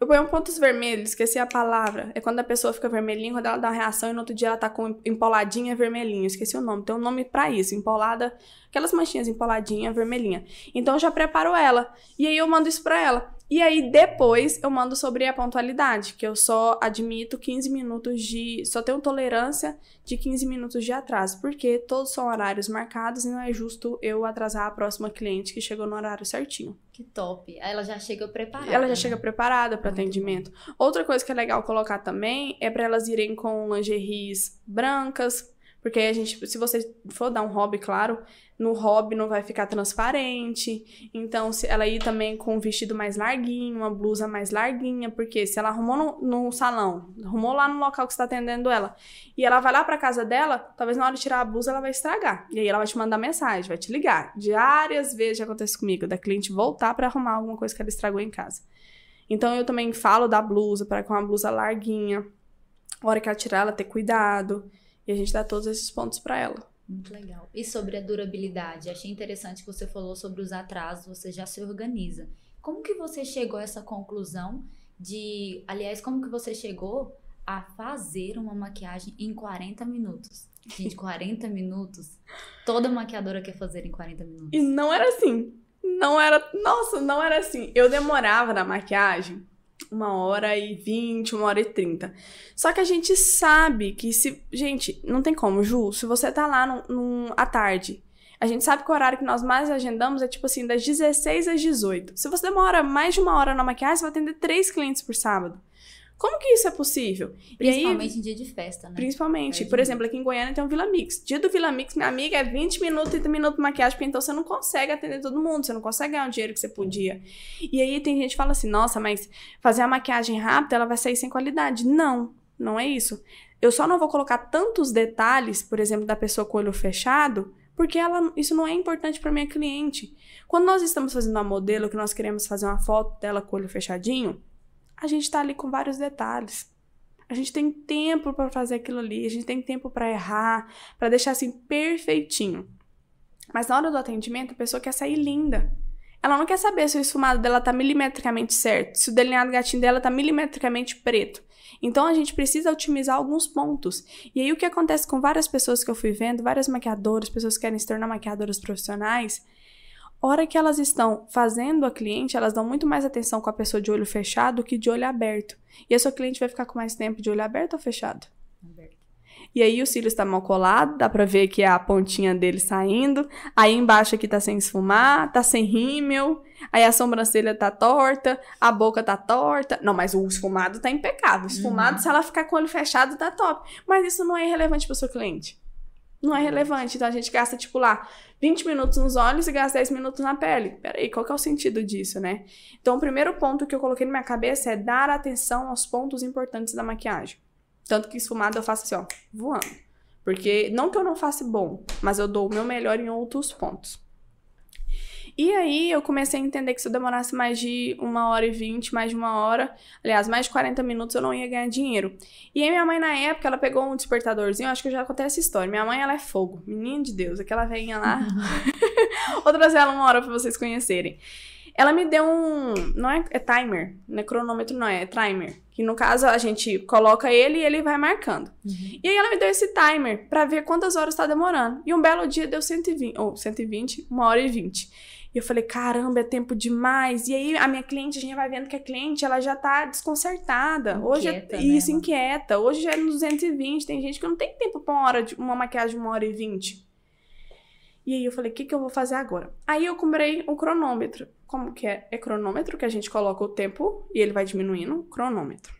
Speaker 2: eu ponho pontos vermelhos, esqueci a palavra. É quando a pessoa fica vermelhinha, quando ela dá uma reação e no outro dia ela tá com empoladinha vermelhinha. Esqueci o nome. Tem um nome para isso, empolada, aquelas manchinhas empoladinha vermelhinha. Então eu já preparo ela. E aí eu mando isso para ela. E aí depois eu mando sobre a pontualidade, que eu só admito 15 minutos de. Só tenho tolerância de 15 minutos de atraso, porque todos são horários marcados e não é justo eu atrasar a próxima cliente que chegou no horário certinho.
Speaker 1: Que top. Aí ela já chega preparada.
Speaker 2: Ela já né? chega preparada para atendimento. Bom. Outra coisa que é legal colocar também é para elas irem com lingeries brancas, porque a gente, se você for dar um hobby, claro, no hobby não vai ficar transparente. Então, se ela ir também com um vestido mais larguinho, uma blusa mais larguinha, porque se ela arrumou no, no salão, arrumou lá no local que está atendendo ela, e ela vai lá para casa dela, talvez na hora de tirar a blusa ela vai estragar. E aí ela vai te mandar mensagem, vai te ligar. Diárias vezes já acontece comigo, da cliente voltar para arrumar alguma coisa que ela estragou em casa. Então eu também falo da blusa para com uma blusa larguinha. Hora que ela tirar, ela ter cuidado. E a gente dá todos esses pontos para ela.
Speaker 1: Muito legal. E sobre a durabilidade? Achei interessante que você falou sobre os atrasos, você já se organiza. Como que você chegou a essa conclusão de, aliás, como que você chegou a fazer uma maquiagem em 40 minutos? Gente, 40 minutos. Toda maquiadora quer fazer em 40 minutos.
Speaker 2: E não era assim. Não era, nossa, não era assim. Eu demorava na maquiagem uma hora e vinte, uma hora e trinta. Só que a gente sabe que se. Gente, não tem como, Ju, se você tá lá num, num, à tarde. A gente sabe que o horário que nós mais agendamos é tipo assim, das 16 às 18. Se você demora mais de uma hora na maquiagem, você vai atender três clientes por sábado. Como que isso é possível?
Speaker 1: Principalmente aí, em dia de festa, né?
Speaker 2: Principalmente. É Por exemplo, aqui em Goiânia tem um Vila Mix. Dia do Vila Mix, minha amiga, é 20 minutos, 30 minutos de maquiagem, porque então você não consegue atender todo mundo, você não consegue ganhar o dinheiro que você podia. E aí tem gente que fala assim, nossa, mas fazer a maquiagem rápida, ela vai sair sem qualidade. Não, não é isso. Eu só não vou colocar tantos detalhes, por exemplo, da pessoa com o olho fechado, porque ela, isso não é importante para minha cliente. Quando nós estamos fazendo uma modelo, que nós queremos fazer uma foto dela com o olho fechadinho, a gente tá ali com vários detalhes. A gente tem tempo para fazer aquilo ali, a gente tem tempo para errar, para deixar assim perfeitinho. Mas na hora do atendimento, a pessoa quer sair linda. Ela não quer saber se o esfumado dela tá milimetricamente certo, se o delineado gatinho dela tá milimetricamente preto. Então a gente precisa otimizar alguns pontos. E aí o que acontece com várias pessoas que eu fui vendo, várias maquiadoras, pessoas que querem se tornar maquiadoras profissionais, hora que elas estão fazendo a cliente, elas dão muito mais atenção com a pessoa de olho fechado que de olho aberto. E a sua cliente vai ficar com mais tempo de olho aberto ou fechado? Aberto. E aí o cílio está mal colado, dá pra ver que é a pontinha dele saindo. Aí embaixo aqui tá sem esfumar, tá sem rímel. Aí a sobrancelha tá torta, a boca tá torta. Não, mas o esfumado tá impecável. Esfumado, uhum. se ela ficar com o olho fechado, tá top. Mas isso não é relevante pro seu cliente. Não é relevante. Então a gente gasta, tipo, lá 20 minutos nos olhos e gasta 10 minutos na pele. Peraí, qual que é o sentido disso, né? Então o primeiro ponto que eu coloquei na minha cabeça é dar atenção aos pontos importantes da maquiagem. Tanto que esfumado eu faço assim, ó, voando. Porque, não que eu não faça bom, mas eu dou o meu melhor em outros pontos. E aí eu comecei a entender que se eu demorasse mais de uma hora e vinte, mais de uma hora, aliás, mais de 40 minutos, eu não ia ganhar dinheiro. E aí minha mãe, na época, ela pegou um despertadorzinho, acho que eu já contei essa história. Minha mãe, ela é fogo, menina de Deus, aquela velhinha lá. Vou trazer ela uma hora pra vocês conhecerem. Ela me deu um. Não é, é timer, não é cronômetro, não é, é timer. Que no caso a gente coloca ele e ele vai marcando. Uhum. E aí ela me deu esse timer para ver quantas horas tá demorando. E um belo dia deu 120, ou 120, uma hora e 20. E eu falei, caramba, é tempo demais. E aí a minha cliente, a gente vai vendo que a cliente, ela já tá desconcertada. Inquieta, Hoje é, né, isso, inquieta. Hoje já é no 220. Tem gente que não tem tempo pra uma hora de uma maquiagem de uma hora e vinte. E aí eu falei, o que, que eu vou fazer agora? Aí eu comprei um cronômetro. Como que é? É cronômetro que a gente coloca o tempo e ele vai diminuindo. Cronômetro.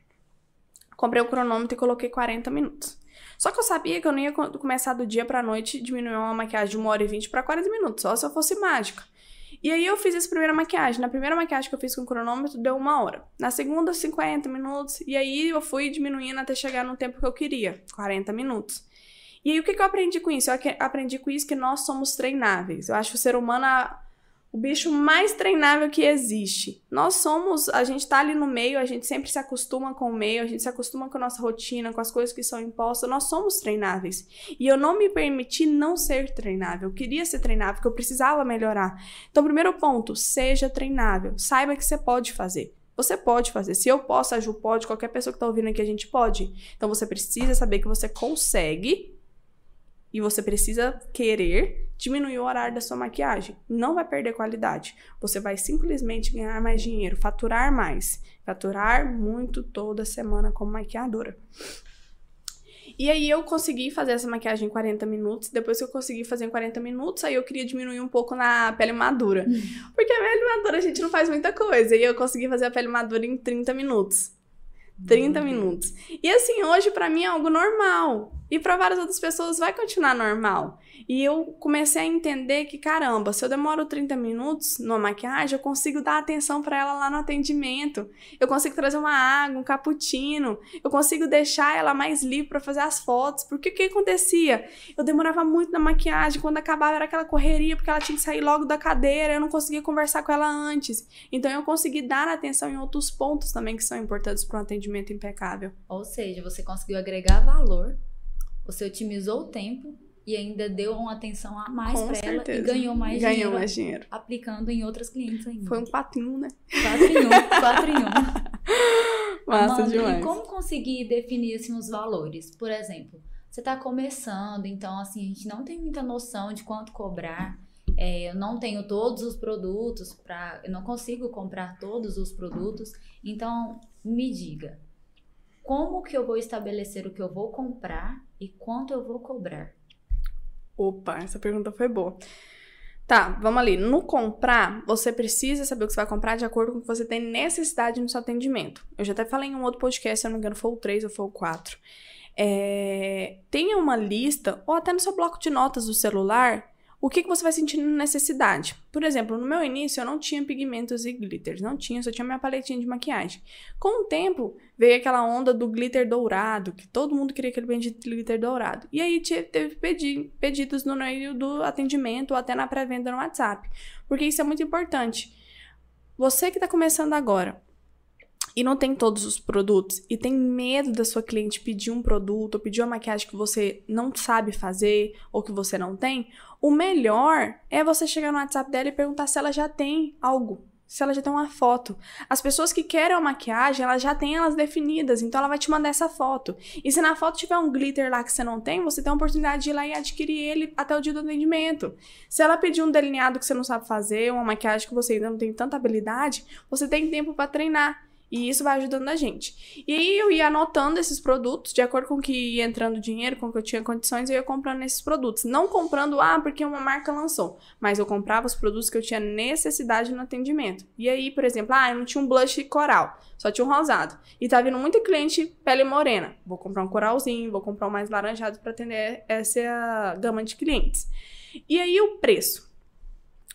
Speaker 2: Comprei o cronômetro e coloquei 40 minutos. Só que eu sabia que eu não ia começar do dia pra noite diminuir uma maquiagem de 1 hora e 20 pra 40 minutos, só se eu fosse mágica. E aí eu fiz essa primeira maquiagem. Na primeira maquiagem que eu fiz com o cronômetro, deu uma hora. Na segunda, 50 minutos. E aí eu fui diminuindo até chegar no tempo que eu queria, 40 minutos. E aí, o que, que eu aprendi com isso? Eu aprendi com isso que nós somos treináveis. Eu acho o ser humano a, o bicho mais treinável que existe. Nós somos, a gente tá ali no meio, a gente sempre se acostuma com o meio, a gente se acostuma com a nossa rotina, com as coisas que são impostas. Nós somos treináveis. E eu não me permiti não ser treinável. Eu queria ser treinável, porque eu precisava melhorar. Então, primeiro ponto, seja treinável. Saiba que você pode fazer. Você pode fazer. Se eu posso, a Ju pode, qualquer pessoa que tá ouvindo aqui, a gente pode. Então, você precisa saber que você consegue e você precisa querer diminuir o horário da sua maquiagem. Não vai perder qualidade. Você vai simplesmente ganhar mais dinheiro, faturar mais. Faturar muito toda semana como maquiadora. E aí eu consegui fazer essa maquiagem em 40 minutos. Depois que eu consegui fazer em 40 minutos, aí eu queria diminuir um pouco na pele madura. Porque a pele madura a gente não faz muita coisa. E eu consegui fazer a pele madura em 30 minutos. 30 minutos. E assim, hoje para mim é algo normal. E para várias outras pessoas vai continuar normal. E eu comecei a entender que, caramba, se eu demoro 30 minutos numa maquiagem, eu consigo dar atenção para ela lá no atendimento. Eu consigo trazer uma água, um cappuccino. Eu consigo deixar ela mais livre para fazer as fotos. Porque o que acontecia? Eu demorava muito na maquiagem. Quando acabava era aquela correria, porque ela tinha que sair logo da cadeira. Eu não conseguia conversar com ela antes. Então eu consegui dar atenção em outros pontos também que são importantes para um atendimento impecável.
Speaker 1: Ou seja, você conseguiu agregar valor você otimizou o tempo e ainda deu uma atenção a mais para ela e ganhou mais
Speaker 2: ganhou
Speaker 1: dinheiro.
Speaker 2: mais dinheiro.
Speaker 1: Aplicando em outras clientes ainda.
Speaker 2: Foi um patinho, né?
Speaker 1: Em um.
Speaker 2: Massa Amanda, demais.
Speaker 1: E como conseguir definir assim, os valores? Por exemplo, você está começando, então assim, a gente não tem muita noção de quanto cobrar. É, eu não tenho todos os produtos para, eu não consigo comprar todos os produtos. Então, me diga, como que eu vou estabelecer o que eu vou comprar e quanto eu vou cobrar?
Speaker 2: Opa, essa pergunta foi boa. Tá, vamos ali. No comprar, você precisa saber o que você vai comprar de acordo com o que você tem necessidade no seu atendimento. Eu já até falei em um outro podcast, se eu não me engano, foi o 3 ou foi o 4. É, tenha uma lista, ou até no seu bloco de notas do celular, o que, que você vai sentindo necessidade. Por exemplo, no meu início eu não tinha pigmentos e glitters, não tinha, só tinha minha paletinha de maquiagem. Com o tempo veio aquela onda do glitter dourado, que todo mundo queria aquele bendito glitter dourado. E aí teve pedidos no meio do atendimento ou até na pré-venda no WhatsApp, porque isso é muito importante. Você que está começando agora, e não tem todos os produtos e tem medo da sua cliente pedir um produto ou pedir uma maquiagem que você não sabe fazer ou que você não tem, o melhor é você chegar no WhatsApp dela e perguntar se ela já tem algo se ela já tem uma foto. As pessoas que querem a maquiagem, ela já tem elas definidas, então ela vai te mandar essa foto. E se na foto tiver um glitter lá que você não tem, você tem a oportunidade de ir lá e adquirir ele até o dia do atendimento. Se ela pedir um delineado que você não sabe fazer, uma maquiagem que você ainda não tem tanta habilidade, você tem tempo para treinar. E isso vai ajudando a gente. E aí eu ia anotando esses produtos, de acordo com que ia entrando dinheiro, com que eu tinha condições, eu ia comprando esses produtos. Não comprando, ah, porque uma marca lançou. Mas eu comprava os produtos que eu tinha necessidade no atendimento. E aí, por exemplo, ah, eu não tinha um blush coral, só tinha um rosado. E tá vindo muito cliente pele morena. Vou comprar um coralzinho, vou comprar um mais laranjado para atender essa gama de clientes. E aí o preço.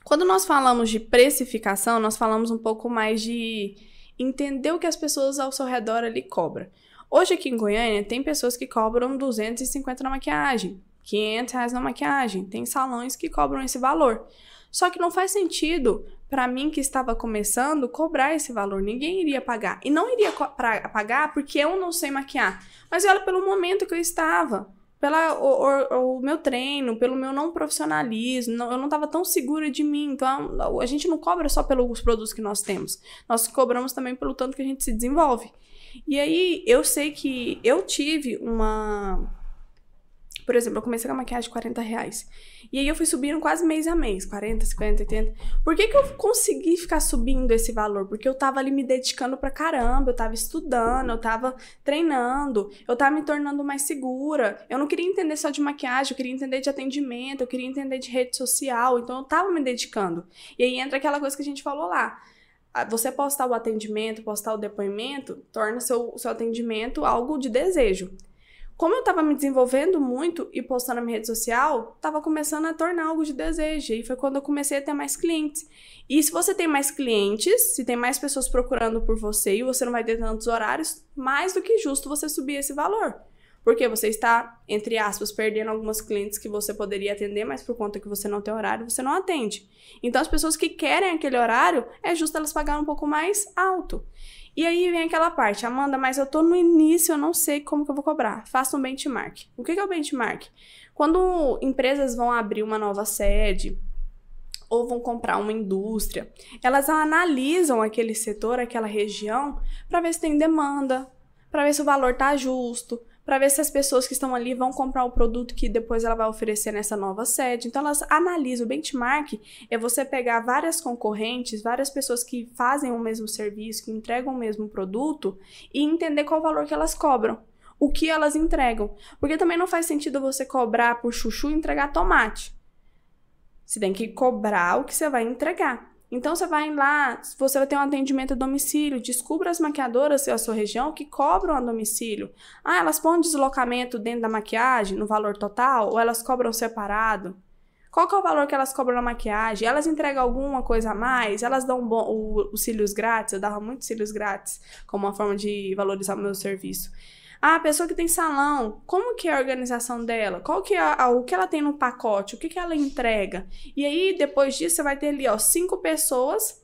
Speaker 2: Quando nós falamos de precificação, nós falamos um pouco mais de entender o que as pessoas ao seu redor ali cobram. Hoje aqui em Goiânia tem pessoas que cobram 250 na maquiagem, 500 reais na maquiagem, tem salões que cobram esse valor. Só que não faz sentido para mim que estava começando cobrar esse valor. Ninguém iria pagar. E não iria pagar porque eu não sei maquiar. Mas olha pelo momento que eu estava pela o, o, o, meu treino, pelo meu não profissionalismo, não, eu não estava tão segura de mim. Então, a gente não cobra só pelos produtos que nós temos. Nós cobramos também pelo tanto que a gente se desenvolve. E aí, eu sei que eu tive uma por exemplo, eu comecei com a maquiagem de 40 reais. E aí eu fui subindo quase mês a mês, 40, 50, 80. Por que, que eu consegui ficar subindo esse valor? Porque eu tava ali me dedicando pra caramba, eu tava estudando, eu tava treinando, eu tava me tornando mais segura. Eu não queria entender só de maquiagem, eu queria entender de atendimento, eu queria entender de rede social, então eu tava me dedicando. E aí entra aquela coisa que a gente falou lá você postar o atendimento, postar o depoimento, torna seu, seu atendimento algo de desejo. Como eu estava me desenvolvendo muito e postando na minha rede social, estava começando a tornar algo de desejo. E foi quando eu comecei a ter mais clientes. E se você tem mais clientes, se tem mais pessoas procurando por você e você não vai ter tantos horários, mais do que justo você subir esse valor. Porque você está, entre aspas, perdendo algumas clientes que você poderia atender, mas por conta que você não tem horário, você não atende. Então, as pessoas que querem aquele horário, é justo elas pagarem um pouco mais alto. E aí vem aquela parte, Amanda, mas eu tô no início, eu não sei como que eu vou cobrar. Faça um benchmark. O que é o benchmark? Quando empresas vão abrir uma nova sede ou vão comprar uma indústria, elas analisam aquele setor, aquela região, para ver se tem demanda, para ver se o valor tá justo, para ver se as pessoas que estão ali vão comprar o produto que depois ela vai oferecer nessa nova sede. Então elas analisam o benchmark é você pegar várias concorrentes, várias pessoas que fazem o mesmo serviço, que entregam o mesmo produto e entender qual o valor que elas cobram. O que elas entregam. Porque também não faz sentido você cobrar por chuchu e entregar tomate. Você tem que cobrar o que você vai entregar. Então você vai lá, você vai ter um atendimento a domicílio, descubra as maquiadoras da sua região que cobram a domicílio. Ah, elas põem deslocamento dentro da maquiagem, no valor total, ou elas cobram separado? Qual é o valor que elas cobram na maquiagem? Elas entregam alguma coisa a mais? Elas dão os cílios grátis? Eu dava muitos cílios grátis como uma forma de valorizar o meu serviço. Ah, a pessoa que tem salão, como que é a organização dela? Qual que é a, o que ela tem no pacote? O que, que ela entrega? E aí, depois disso, você vai ter ali, ó, cinco pessoas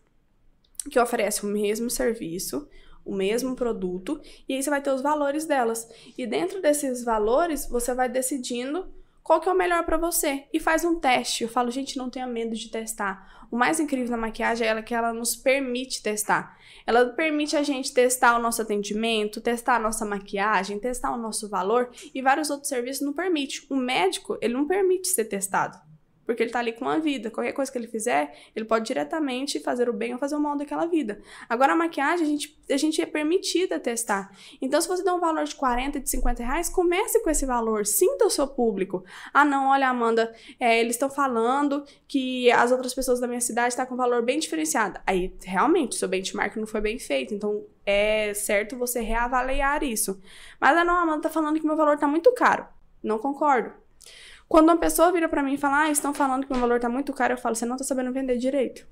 Speaker 2: que oferecem o mesmo serviço, o mesmo produto, e aí você vai ter os valores delas. E dentro desses valores, você vai decidindo qual que é o melhor para você e faz um teste. Eu falo, gente, não tenha medo de testar. O mais incrível na maquiagem é ela que ela nos permite testar. Ela permite a gente testar o nosso atendimento, testar a nossa maquiagem, testar o nosso valor e vários outros serviços não permite. O médico, ele não permite ser testado porque ele está ali com uma vida. Qualquer coisa que ele fizer, ele pode diretamente fazer o bem ou fazer o mal daquela vida. Agora, a maquiagem, a gente, a gente é permitida testar. Então, se você der um valor de 40, de 50 reais, comece com esse valor. Sinta o seu público. Ah, não, olha, Amanda, é, eles estão falando que as outras pessoas da minha cidade estão tá com valor bem diferenciado. Aí, realmente, seu benchmark não foi bem feito. Então, é certo você reavaliar isso. Mas, ah, não, a Amanda tá falando que meu valor tá muito caro. Não concordo. Quando uma pessoa vira para mim e fala, ah, estão falando que meu valor tá muito caro, eu falo, você não tá sabendo vender direito.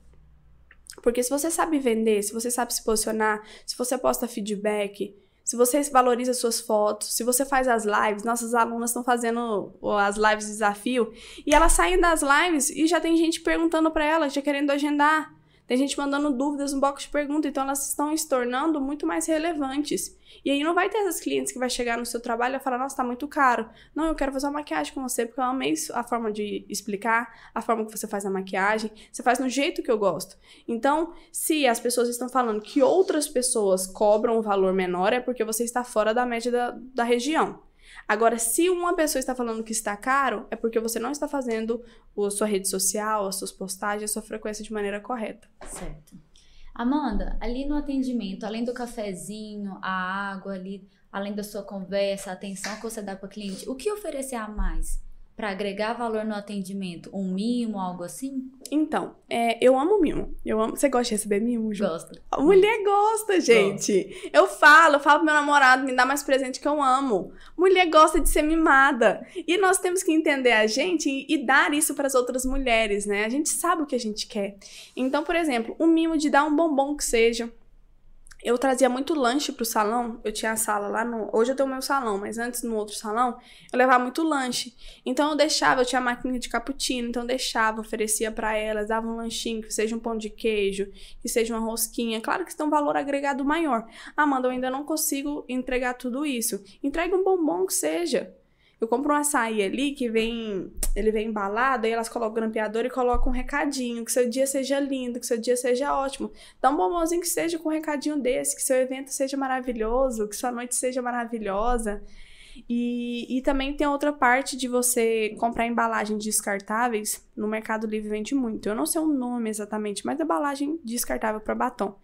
Speaker 2: Porque se você sabe vender, se você sabe se posicionar, se você posta feedback, se você valoriza suas fotos, se você faz as lives, nossas alunas estão fazendo as lives de desafio, e elas saem das lives e já tem gente perguntando para elas, já querendo agendar. Tem gente mandando dúvidas no box de pergunta, então elas estão se tornando muito mais relevantes. E aí não vai ter essas clientes que vai chegar no seu trabalho e falar, nossa, tá muito caro. Não, eu quero fazer uma maquiagem com você, porque eu amei a forma de explicar, a forma que você faz a maquiagem. Você faz no jeito que eu gosto. Então, se as pessoas estão falando que outras pessoas cobram um valor menor, é porque você está fora da média da, da região. Agora, se uma pessoa está falando que está caro, é porque você não está fazendo a sua rede social, as suas postagens, a sua frequência de maneira correta.
Speaker 1: Certo. Amanda, ali no atendimento, além do cafezinho, a água ali, além da sua conversa, a atenção que você dá para o cliente, o que oferecer a mais? Para agregar valor no atendimento? Um mimo, algo assim?
Speaker 2: Então, é, eu amo mimo. Eu amo. Você gosta de receber mimo, Ju?
Speaker 1: Gosto.
Speaker 2: A mulher gosta, gente. Gosto. Eu falo, eu falo pro meu namorado, me dá mais presente que eu amo. Mulher gosta de ser mimada. E nós temos que entender a gente e, e dar isso para as outras mulheres, né? A gente sabe o que a gente quer. Então, por exemplo, um mimo de dar um bombom que seja eu trazia muito lanche pro salão. Eu tinha a sala lá no. Hoje eu tenho o meu salão, mas antes no outro salão, eu levava muito lanche. Então eu deixava, eu tinha máquina de cappuccino, então eu deixava, oferecia para elas, dava um lanchinho, que seja um pão de queijo, que seja uma rosquinha. Claro que isso tem um valor agregado maior. Amanda, eu ainda não consigo entregar tudo isso. Entregue um bombom que seja. Eu compro um açaí ali que vem, ele vem embalado, aí elas colocam o grampeador e colocam um recadinho, que seu dia seja lindo, que seu dia seja ótimo. Dá um bombonzinho que seja com um recadinho desse, que seu evento seja maravilhoso, que sua noite seja maravilhosa. E, e também tem outra parte de você comprar embalagens descartáveis. No Mercado Livre vende muito. Eu não sei o nome exatamente, mas é embalagem descartável para batom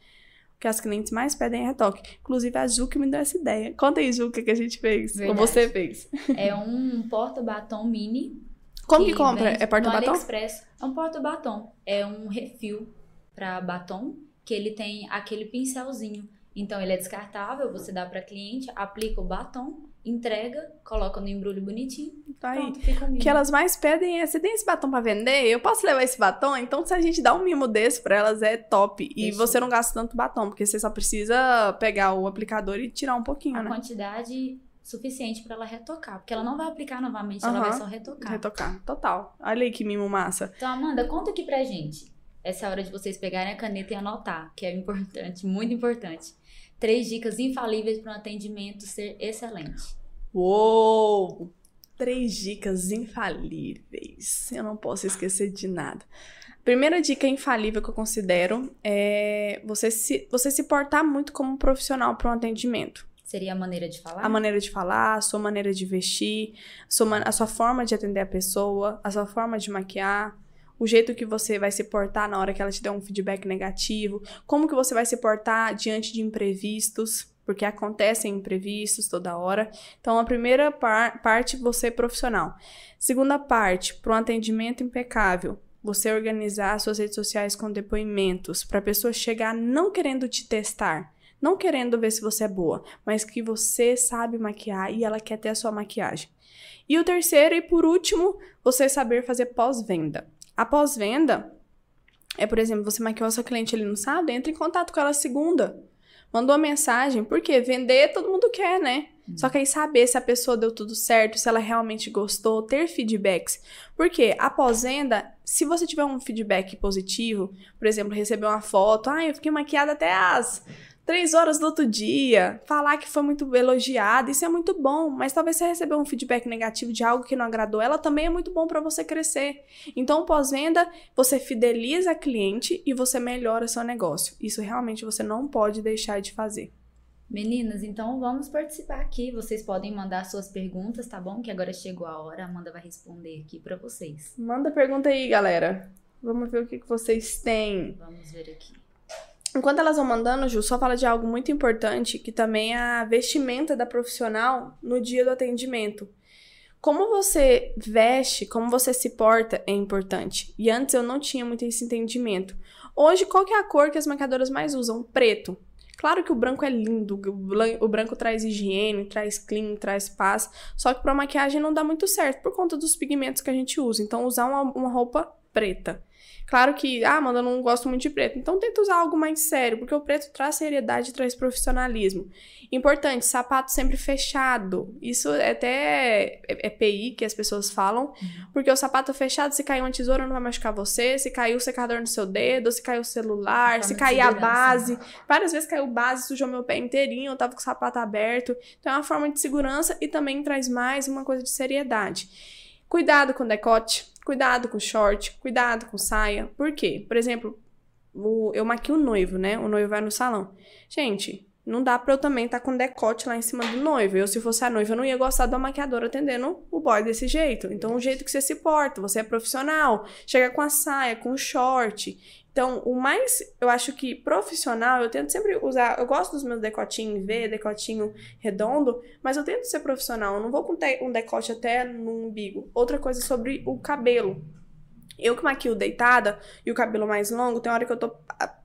Speaker 2: que as clientes mais pedem é retoque. Inclusive, a Ju que me deu essa ideia. Conta aí, Ju, o que, que a gente fez. Verdade. Ou você fez.
Speaker 1: É um porta-batom mini.
Speaker 2: Como que, que compra? É porta-batom?
Speaker 1: É um porta-batom. É um refil para batom que ele tem aquele pincelzinho. Então, ele é descartável, você dá para cliente, aplica o batom entrega, coloca no embrulho bonitinho. Tá aí. Pronto, fica
Speaker 2: O que elas mais pedem é: você tem esse batom para vender? Eu posso levar esse batom? Então, se a gente dá um mimo desse para elas, é top. E você não gasta tanto batom, porque você só precisa pegar o aplicador e tirar um pouquinho,
Speaker 1: a
Speaker 2: né?
Speaker 1: quantidade suficiente para ela retocar, porque ela não vai aplicar novamente, ela vai só retocar.
Speaker 2: Retocar, total. Olha aí que mimo massa.
Speaker 1: Então, Amanda, conta aqui pra gente. Essa é a hora de vocês pegarem a caneta e anotar, que é importante, muito importante. Três dicas infalíveis para um atendimento ser excelente.
Speaker 2: Uou! Três dicas infalíveis. Eu não posso esquecer de nada. Primeira dica infalível que eu considero é você se, você se portar muito como profissional para um atendimento.
Speaker 1: Seria a maneira de falar?
Speaker 2: A maneira de falar, a sua maneira de vestir, a sua, a sua forma de atender a pessoa, a sua forma de maquiar, o jeito que você vai se portar na hora que ela te der um feedback negativo, como que você vai se portar diante de imprevistos, porque acontecem imprevistos toda hora. Então, a primeira par parte, você é profissional. Segunda parte, para um atendimento impecável, você organizar suas redes sociais com depoimentos, para a pessoa chegar não querendo te testar, não querendo ver se você é boa, mas que você sabe maquiar e ela quer ter a sua maquiagem. E o terceiro e por último, você saber fazer pós-venda. A pós-venda é, por exemplo, você maquiou a sua cliente ali no sábado, entre em contato com ela segunda. Mandou uma mensagem, porque vender todo mundo quer, né? Uhum. Só que aí saber se a pessoa deu tudo certo, se ela realmente gostou, ter feedbacks. Porque após venda, se você tiver um feedback positivo, por exemplo, receber uma foto, ah, eu fiquei maquiada até as três horas do outro dia, falar que foi muito elogiada, isso é muito bom, mas talvez você receber um feedback negativo de algo que não agradou ela, também é muito bom para você crescer. Então, pós-venda, você fideliza a cliente e você melhora seu negócio. Isso realmente você não pode deixar de fazer.
Speaker 1: Meninas, então vamos participar aqui. Vocês podem mandar suas perguntas, tá bom? Que agora chegou a hora, a Amanda vai responder aqui para vocês.
Speaker 2: Manda pergunta aí, galera. Vamos ver o que, que vocês têm.
Speaker 1: Vamos ver aqui.
Speaker 2: Enquanto elas vão mandando, Ju, só fala de algo muito importante, que também é a vestimenta da profissional no dia do atendimento. Como você veste, como você se porta é importante. E antes eu não tinha muito esse entendimento. Hoje, qual que é a cor que as maquiadoras mais usam? Preto. Claro que o branco é lindo, o branco traz higiene, traz clean, traz paz, só que para maquiagem não dá muito certo por conta dos pigmentos que a gente usa. Então, usar uma, uma roupa preta. Claro que, ah, Amanda, eu não gosto muito de preto. Então tenta usar algo mais sério, porque o preto traz seriedade, traz profissionalismo. Importante, sapato sempre fechado. Isso é até é, é PI que as pessoas falam, uhum. porque o sapato fechado, se cair uma tesoura, não vai machucar você. Se cair o secador no seu dedo, se cair o celular, se cair a base. Várias vezes caiu base, sujou meu pé inteirinho, eu tava com o sapato aberto. Então é uma forma de segurança e também traz mais uma coisa de seriedade. Cuidado com decote, cuidado com short, cuidado com saia. Por quê? Por exemplo, o, eu maquio o noivo, né? O noivo vai no salão. Gente, não dá pra eu também estar tá com decote lá em cima do noivo. Eu, se fosse a noiva, não ia gostar da maquiadora atendendo o boy desse jeito. Então, o jeito que você se porta, você é profissional, chega com a saia, com o short. Então, o mais, eu acho que profissional, eu tento sempre usar. Eu gosto dos meus decotinhos V, decotinho redondo, mas eu tento ser profissional. Eu não vou com um decote até no umbigo. Outra coisa sobre o cabelo. Eu que maquio deitada e o cabelo mais longo, tem hora que eu tô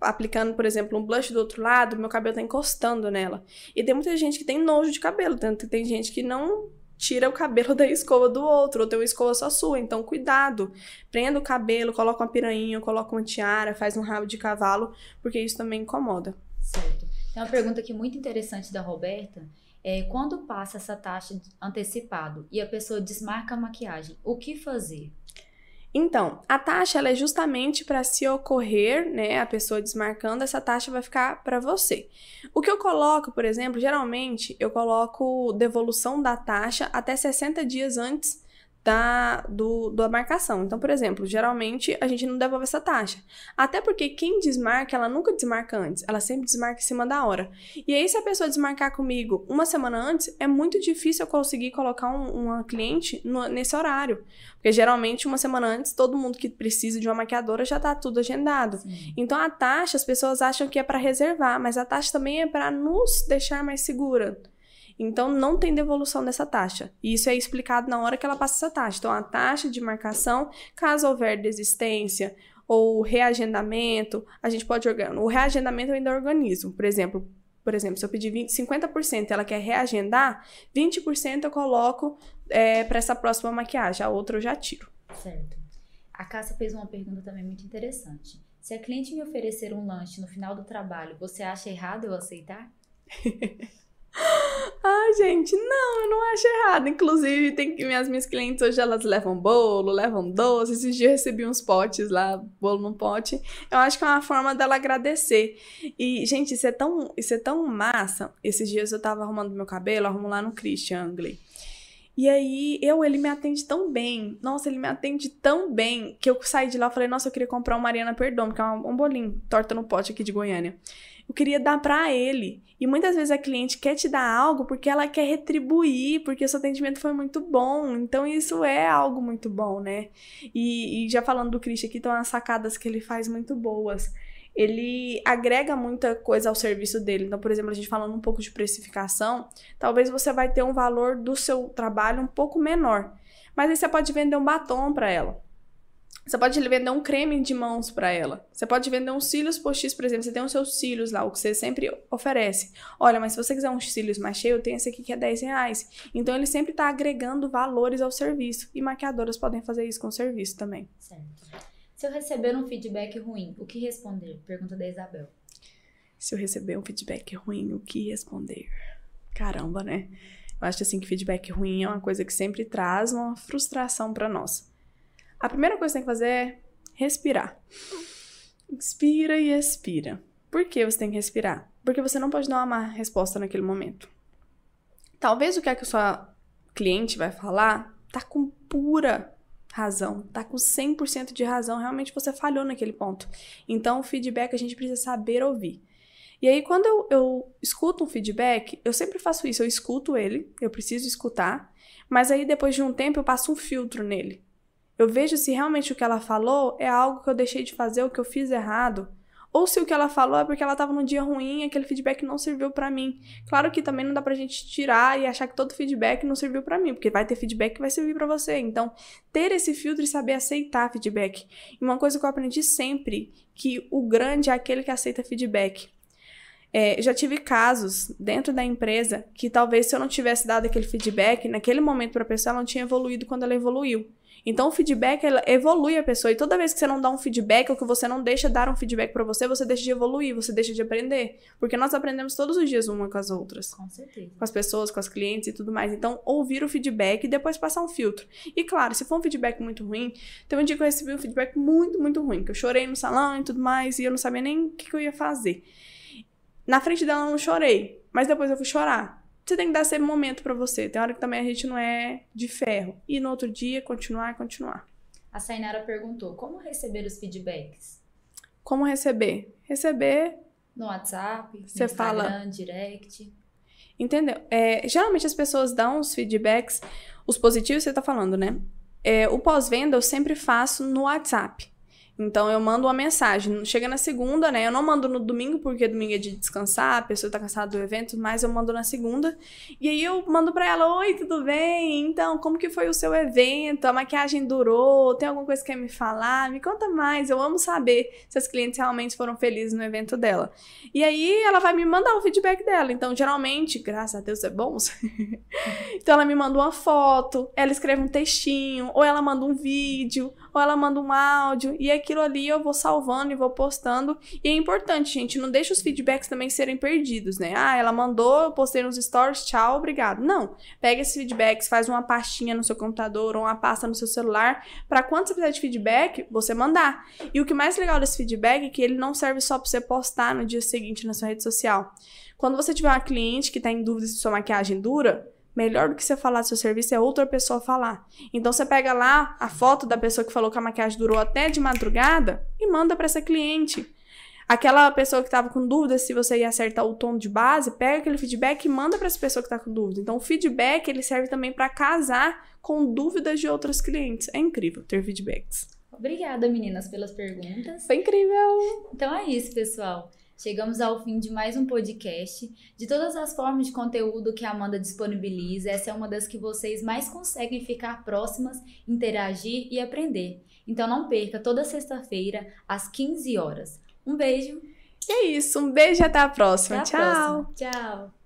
Speaker 2: aplicando, por exemplo, um blush do outro lado, meu cabelo tá encostando nela. E tem muita gente que tem nojo de cabelo, tanto que tem gente que não tira o cabelo da escova do outro, ou tem uma escova só sua. Então, cuidado. Prenda o cabelo, coloca uma piranha, coloca uma tiara, faz um rabo de cavalo, porque isso também incomoda.
Speaker 1: Certo. Tem uma pergunta aqui muito interessante da Roberta. É, quando passa essa taxa antecipado e a pessoa desmarca a maquiagem, o que fazer?
Speaker 2: Então, a taxa ela é justamente para se ocorrer, né, a pessoa desmarcando, essa taxa vai ficar para você. O que eu coloco, por exemplo, geralmente eu coloco devolução da taxa até 60 dias antes da, do, da marcação. Então, por exemplo, geralmente a gente não devolve essa taxa. Até porque quem desmarca, ela nunca desmarca antes, ela sempre desmarca em cima da hora. E aí, se a pessoa desmarcar comigo uma semana antes, é muito difícil eu conseguir colocar um, uma cliente no, nesse horário. Porque geralmente, uma semana antes, todo mundo que precisa de uma maquiadora já tá tudo agendado. Sim. Então, a taxa, as pessoas acham que é para reservar, mas a taxa também é para nos deixar mais segura. Então, não tem devolução dessa taxa. E isso é explicado na hora que ela passa essa taxa. Então, a taxa de marcação, caso houver desistência ou reagendamento, a gente pode organizar. O reagendamento eu ainda organizo. Por exemplo, por exemplo, se eu pedir 20, 50% ela quer reagendar, 20% eu coloco é, para essa próxima maquiagem, a outra eu já tiro.
Speaker 1: Certo. A Cássia fez uma pergunta também muito interessante. Se a cliente me oferecer um lanche no final do trabalho, você acha errado eu aceitar?
Speaker 2: Ai, gente, não, eu não acho errado. Inclusive, tem que minhas minhas clientes hoje elas levam bolo, levam doce. Esses dias eu recebi uns potes lá, bolo num pote. Eu acho que é uma forma dela agradecer. E, gente, isso é tão, isso é tão massa. Esses dias eu tava arrumando meu cabelo, arrumo lá no Christian Angley. E aí, eu, ele me atende tão bem. Nossa, ele me atende tão bem que eu saí de lá e falei, nossa, eu queria comprar um Mariana Perdomo, que é um, um bolinho, torta no pote aqui de Goiânia eu queria dar para ele. E muitas vezes a cliente quer te dar algo porque ela quer retribuir, porque o seu atendimento foi muito bom. Então isso é algo muito bom, né? E, e já falando do Christian aqui, estão as sacadas que ele faz muito boas. Ele agrega muita coisa ao serviço dele. Então, por exemplo, a gente falando um pouco de precificação, talvez você vai ter um valor do seu trabalho um pouco menor. Mas aí você pode vender um batom para ela. Você pode vender um creme de mãos para ela. Você pode vender uns cílios postiços, por exemplo. Você tem os seus cílios lá, o que você sempre oferece. Olha, mas se você quiser uns cílios mais cheios, tenho esse aqui que é 10 reais. Então ele sempre está agregando valores ao serviço. E maquiadoras podem fazer isso com o serviço também.
Speaker 1: Certo. Se eu receber um feedback ruim, o que responder? Pergunta da Isabel.
Speaker 2: Se eu receber um feedback ruim, o que responder? Caramba, né? Eu acho assim que feedback ruim é uma coisa que sempre traz uma frustração para nós. A primeira coisa que você tem que fazer é respirar. Inspira e expira. Por que você tem que respirar? Porque você não pode dar uma má resposta naquele momento. Talvez o que, é que a sua cliente vai falar tá com pura razão, tá com 100% de razão, realmente você falhou naquele ponto. Então, o feedback a gente precisa saber ouvir. E aí, quando eu, eu escuto um feedback, eu sempre faço isso, eu escuto ele, eu preciso escutar, mas aí depois de um tempo eu passo um filtro nele. Eu vejo se realmente o que ela falou é algo que eu deixei de fazer, o que eu fiz errado. Ou se o que ela falou é porque ela estava num dia ruim e aquele feedback não serviu para mim. Claro que também não dá pra gente tirar e achar que todo feedback não serviu para mim, porque vai ter feedback que vai servir para você. Então, ter esse filtro e saber aceitar feedback. E uma coisa que eu aprendi sempre, que o grande é aquele que aceita feedback. É, já tive casos dentro da empresa que talvez se eu não tivesse dado aquele feedback naquele momento para a pessoa, ela não tinha evoluído quando ela evoluiu. Então, o feedback evolui a pessoa. E toda vez que você não dá um feedback ou que você não deixa dar um feedback para você, você deixa de evoluir, você deixa de aprender. Porque nós aprendemos todos os dias uma com as outras.
Speaker 1: Com certeza.
Speaker 2: Com as pessoas, com as clientes e tudo mais. Então, ouvir o feedback e depois passar um filtro. E claro, se for um feedback muito ruim, teve um dia que eu recebi um feedback muito, muito ruim. Que eu chorei no salão e tudo mais, e eu não sabia nem o que, que eu ia fazer. Na frente dela eu não chorei, mas depois eu fui chorar você tem que dar esse momento para você. Tem hora que também a gente não é de ferro. E no outro dia, continuar continuar.
Speaker 1: A Sainara perguntou: como receber os feedbacks?
Speaker 2: Como receber? Receber.
Speaker 1: No WhatsApp, no Instagram,
Speaker 2: fala...
Speaker 1: direct.
Speaker 2: Entendeu? É, geralmente as pessoas dão os feedbacks, os positivos você tá falando, né? É, o pós-venda eu sempre faço no WhatsApp. Então eu mando uma mensagem. Chega na segunda, né? Eu não mando no domingo, porque domingo é de descansar, a pessoa tá cansada do evento, mas eu mando na segunda. E aí eu mando pra ela: Oi, tudo bem? Então, como que foi o seu evento? A maquiagem durou? Tem alguma coisa que quer me falar? Me conta mais. Eu amo saber se as clientes realmente foram felizes no evento dela. E aí ela vai me mandar o feedback dela. Então, geralmente, graças a Deus é bom. então ela me manda uma foto, ela escreve um textinho, ou ela manda um vídeo, ou ela manda um áudio. E aqui aquilo ali eu vou salvando e vou postando. E é importante, gente, não deixa os feedbacks também serem perdidos, né? Ah, ela mandou, eu postei nos stories, tchau, obrigado. Não. Pega esses feedbacks, faz uma pastinha no seu computador ou uma pasta no seu celular, para quando você precisar de feedback, você mandar. E o que mais legal desse feedback é que ele não serve só para você postar no dia seguinte na sua rede social. Quando você tiver uma cliente que está em dúvida se sua maquiagem dura, Melhor do que você falar do seu serviço é outra pessoa falar. Então você pega lá a foto da pessoa que falou que a maquiagem durou até de madrugada e manda para essa cliente. Aquela pessoa que estava com dúvida se você ia acertar o tom de base, pega aquele feedback e manda para essa pessoa que está com dúvida. Então o feedback ele serve também para casar com dúvidas de outros clientes. É incrível ter feedbacks.
Speaker 1: Obrigada, meninas, pelas perguntas.
Speaker 2: Foi incrível.
Speaker 1: Então é isso, pessoal. Chegamos ao fim de mais um podcast. De todas as formas de conteúdo que a Amanda disponibiliza, essa é uma das que vocês mais conseguem ficar próximas, interagir e aprender. Então não perca toda sexta-feira às 15 horas. Um beijo.
Speaker 2: E é isso, um beijo e até a próxima.
Speaker 1: Até a
Speaker 2: Tchau.
Speaker 1: Próxima. Tchau.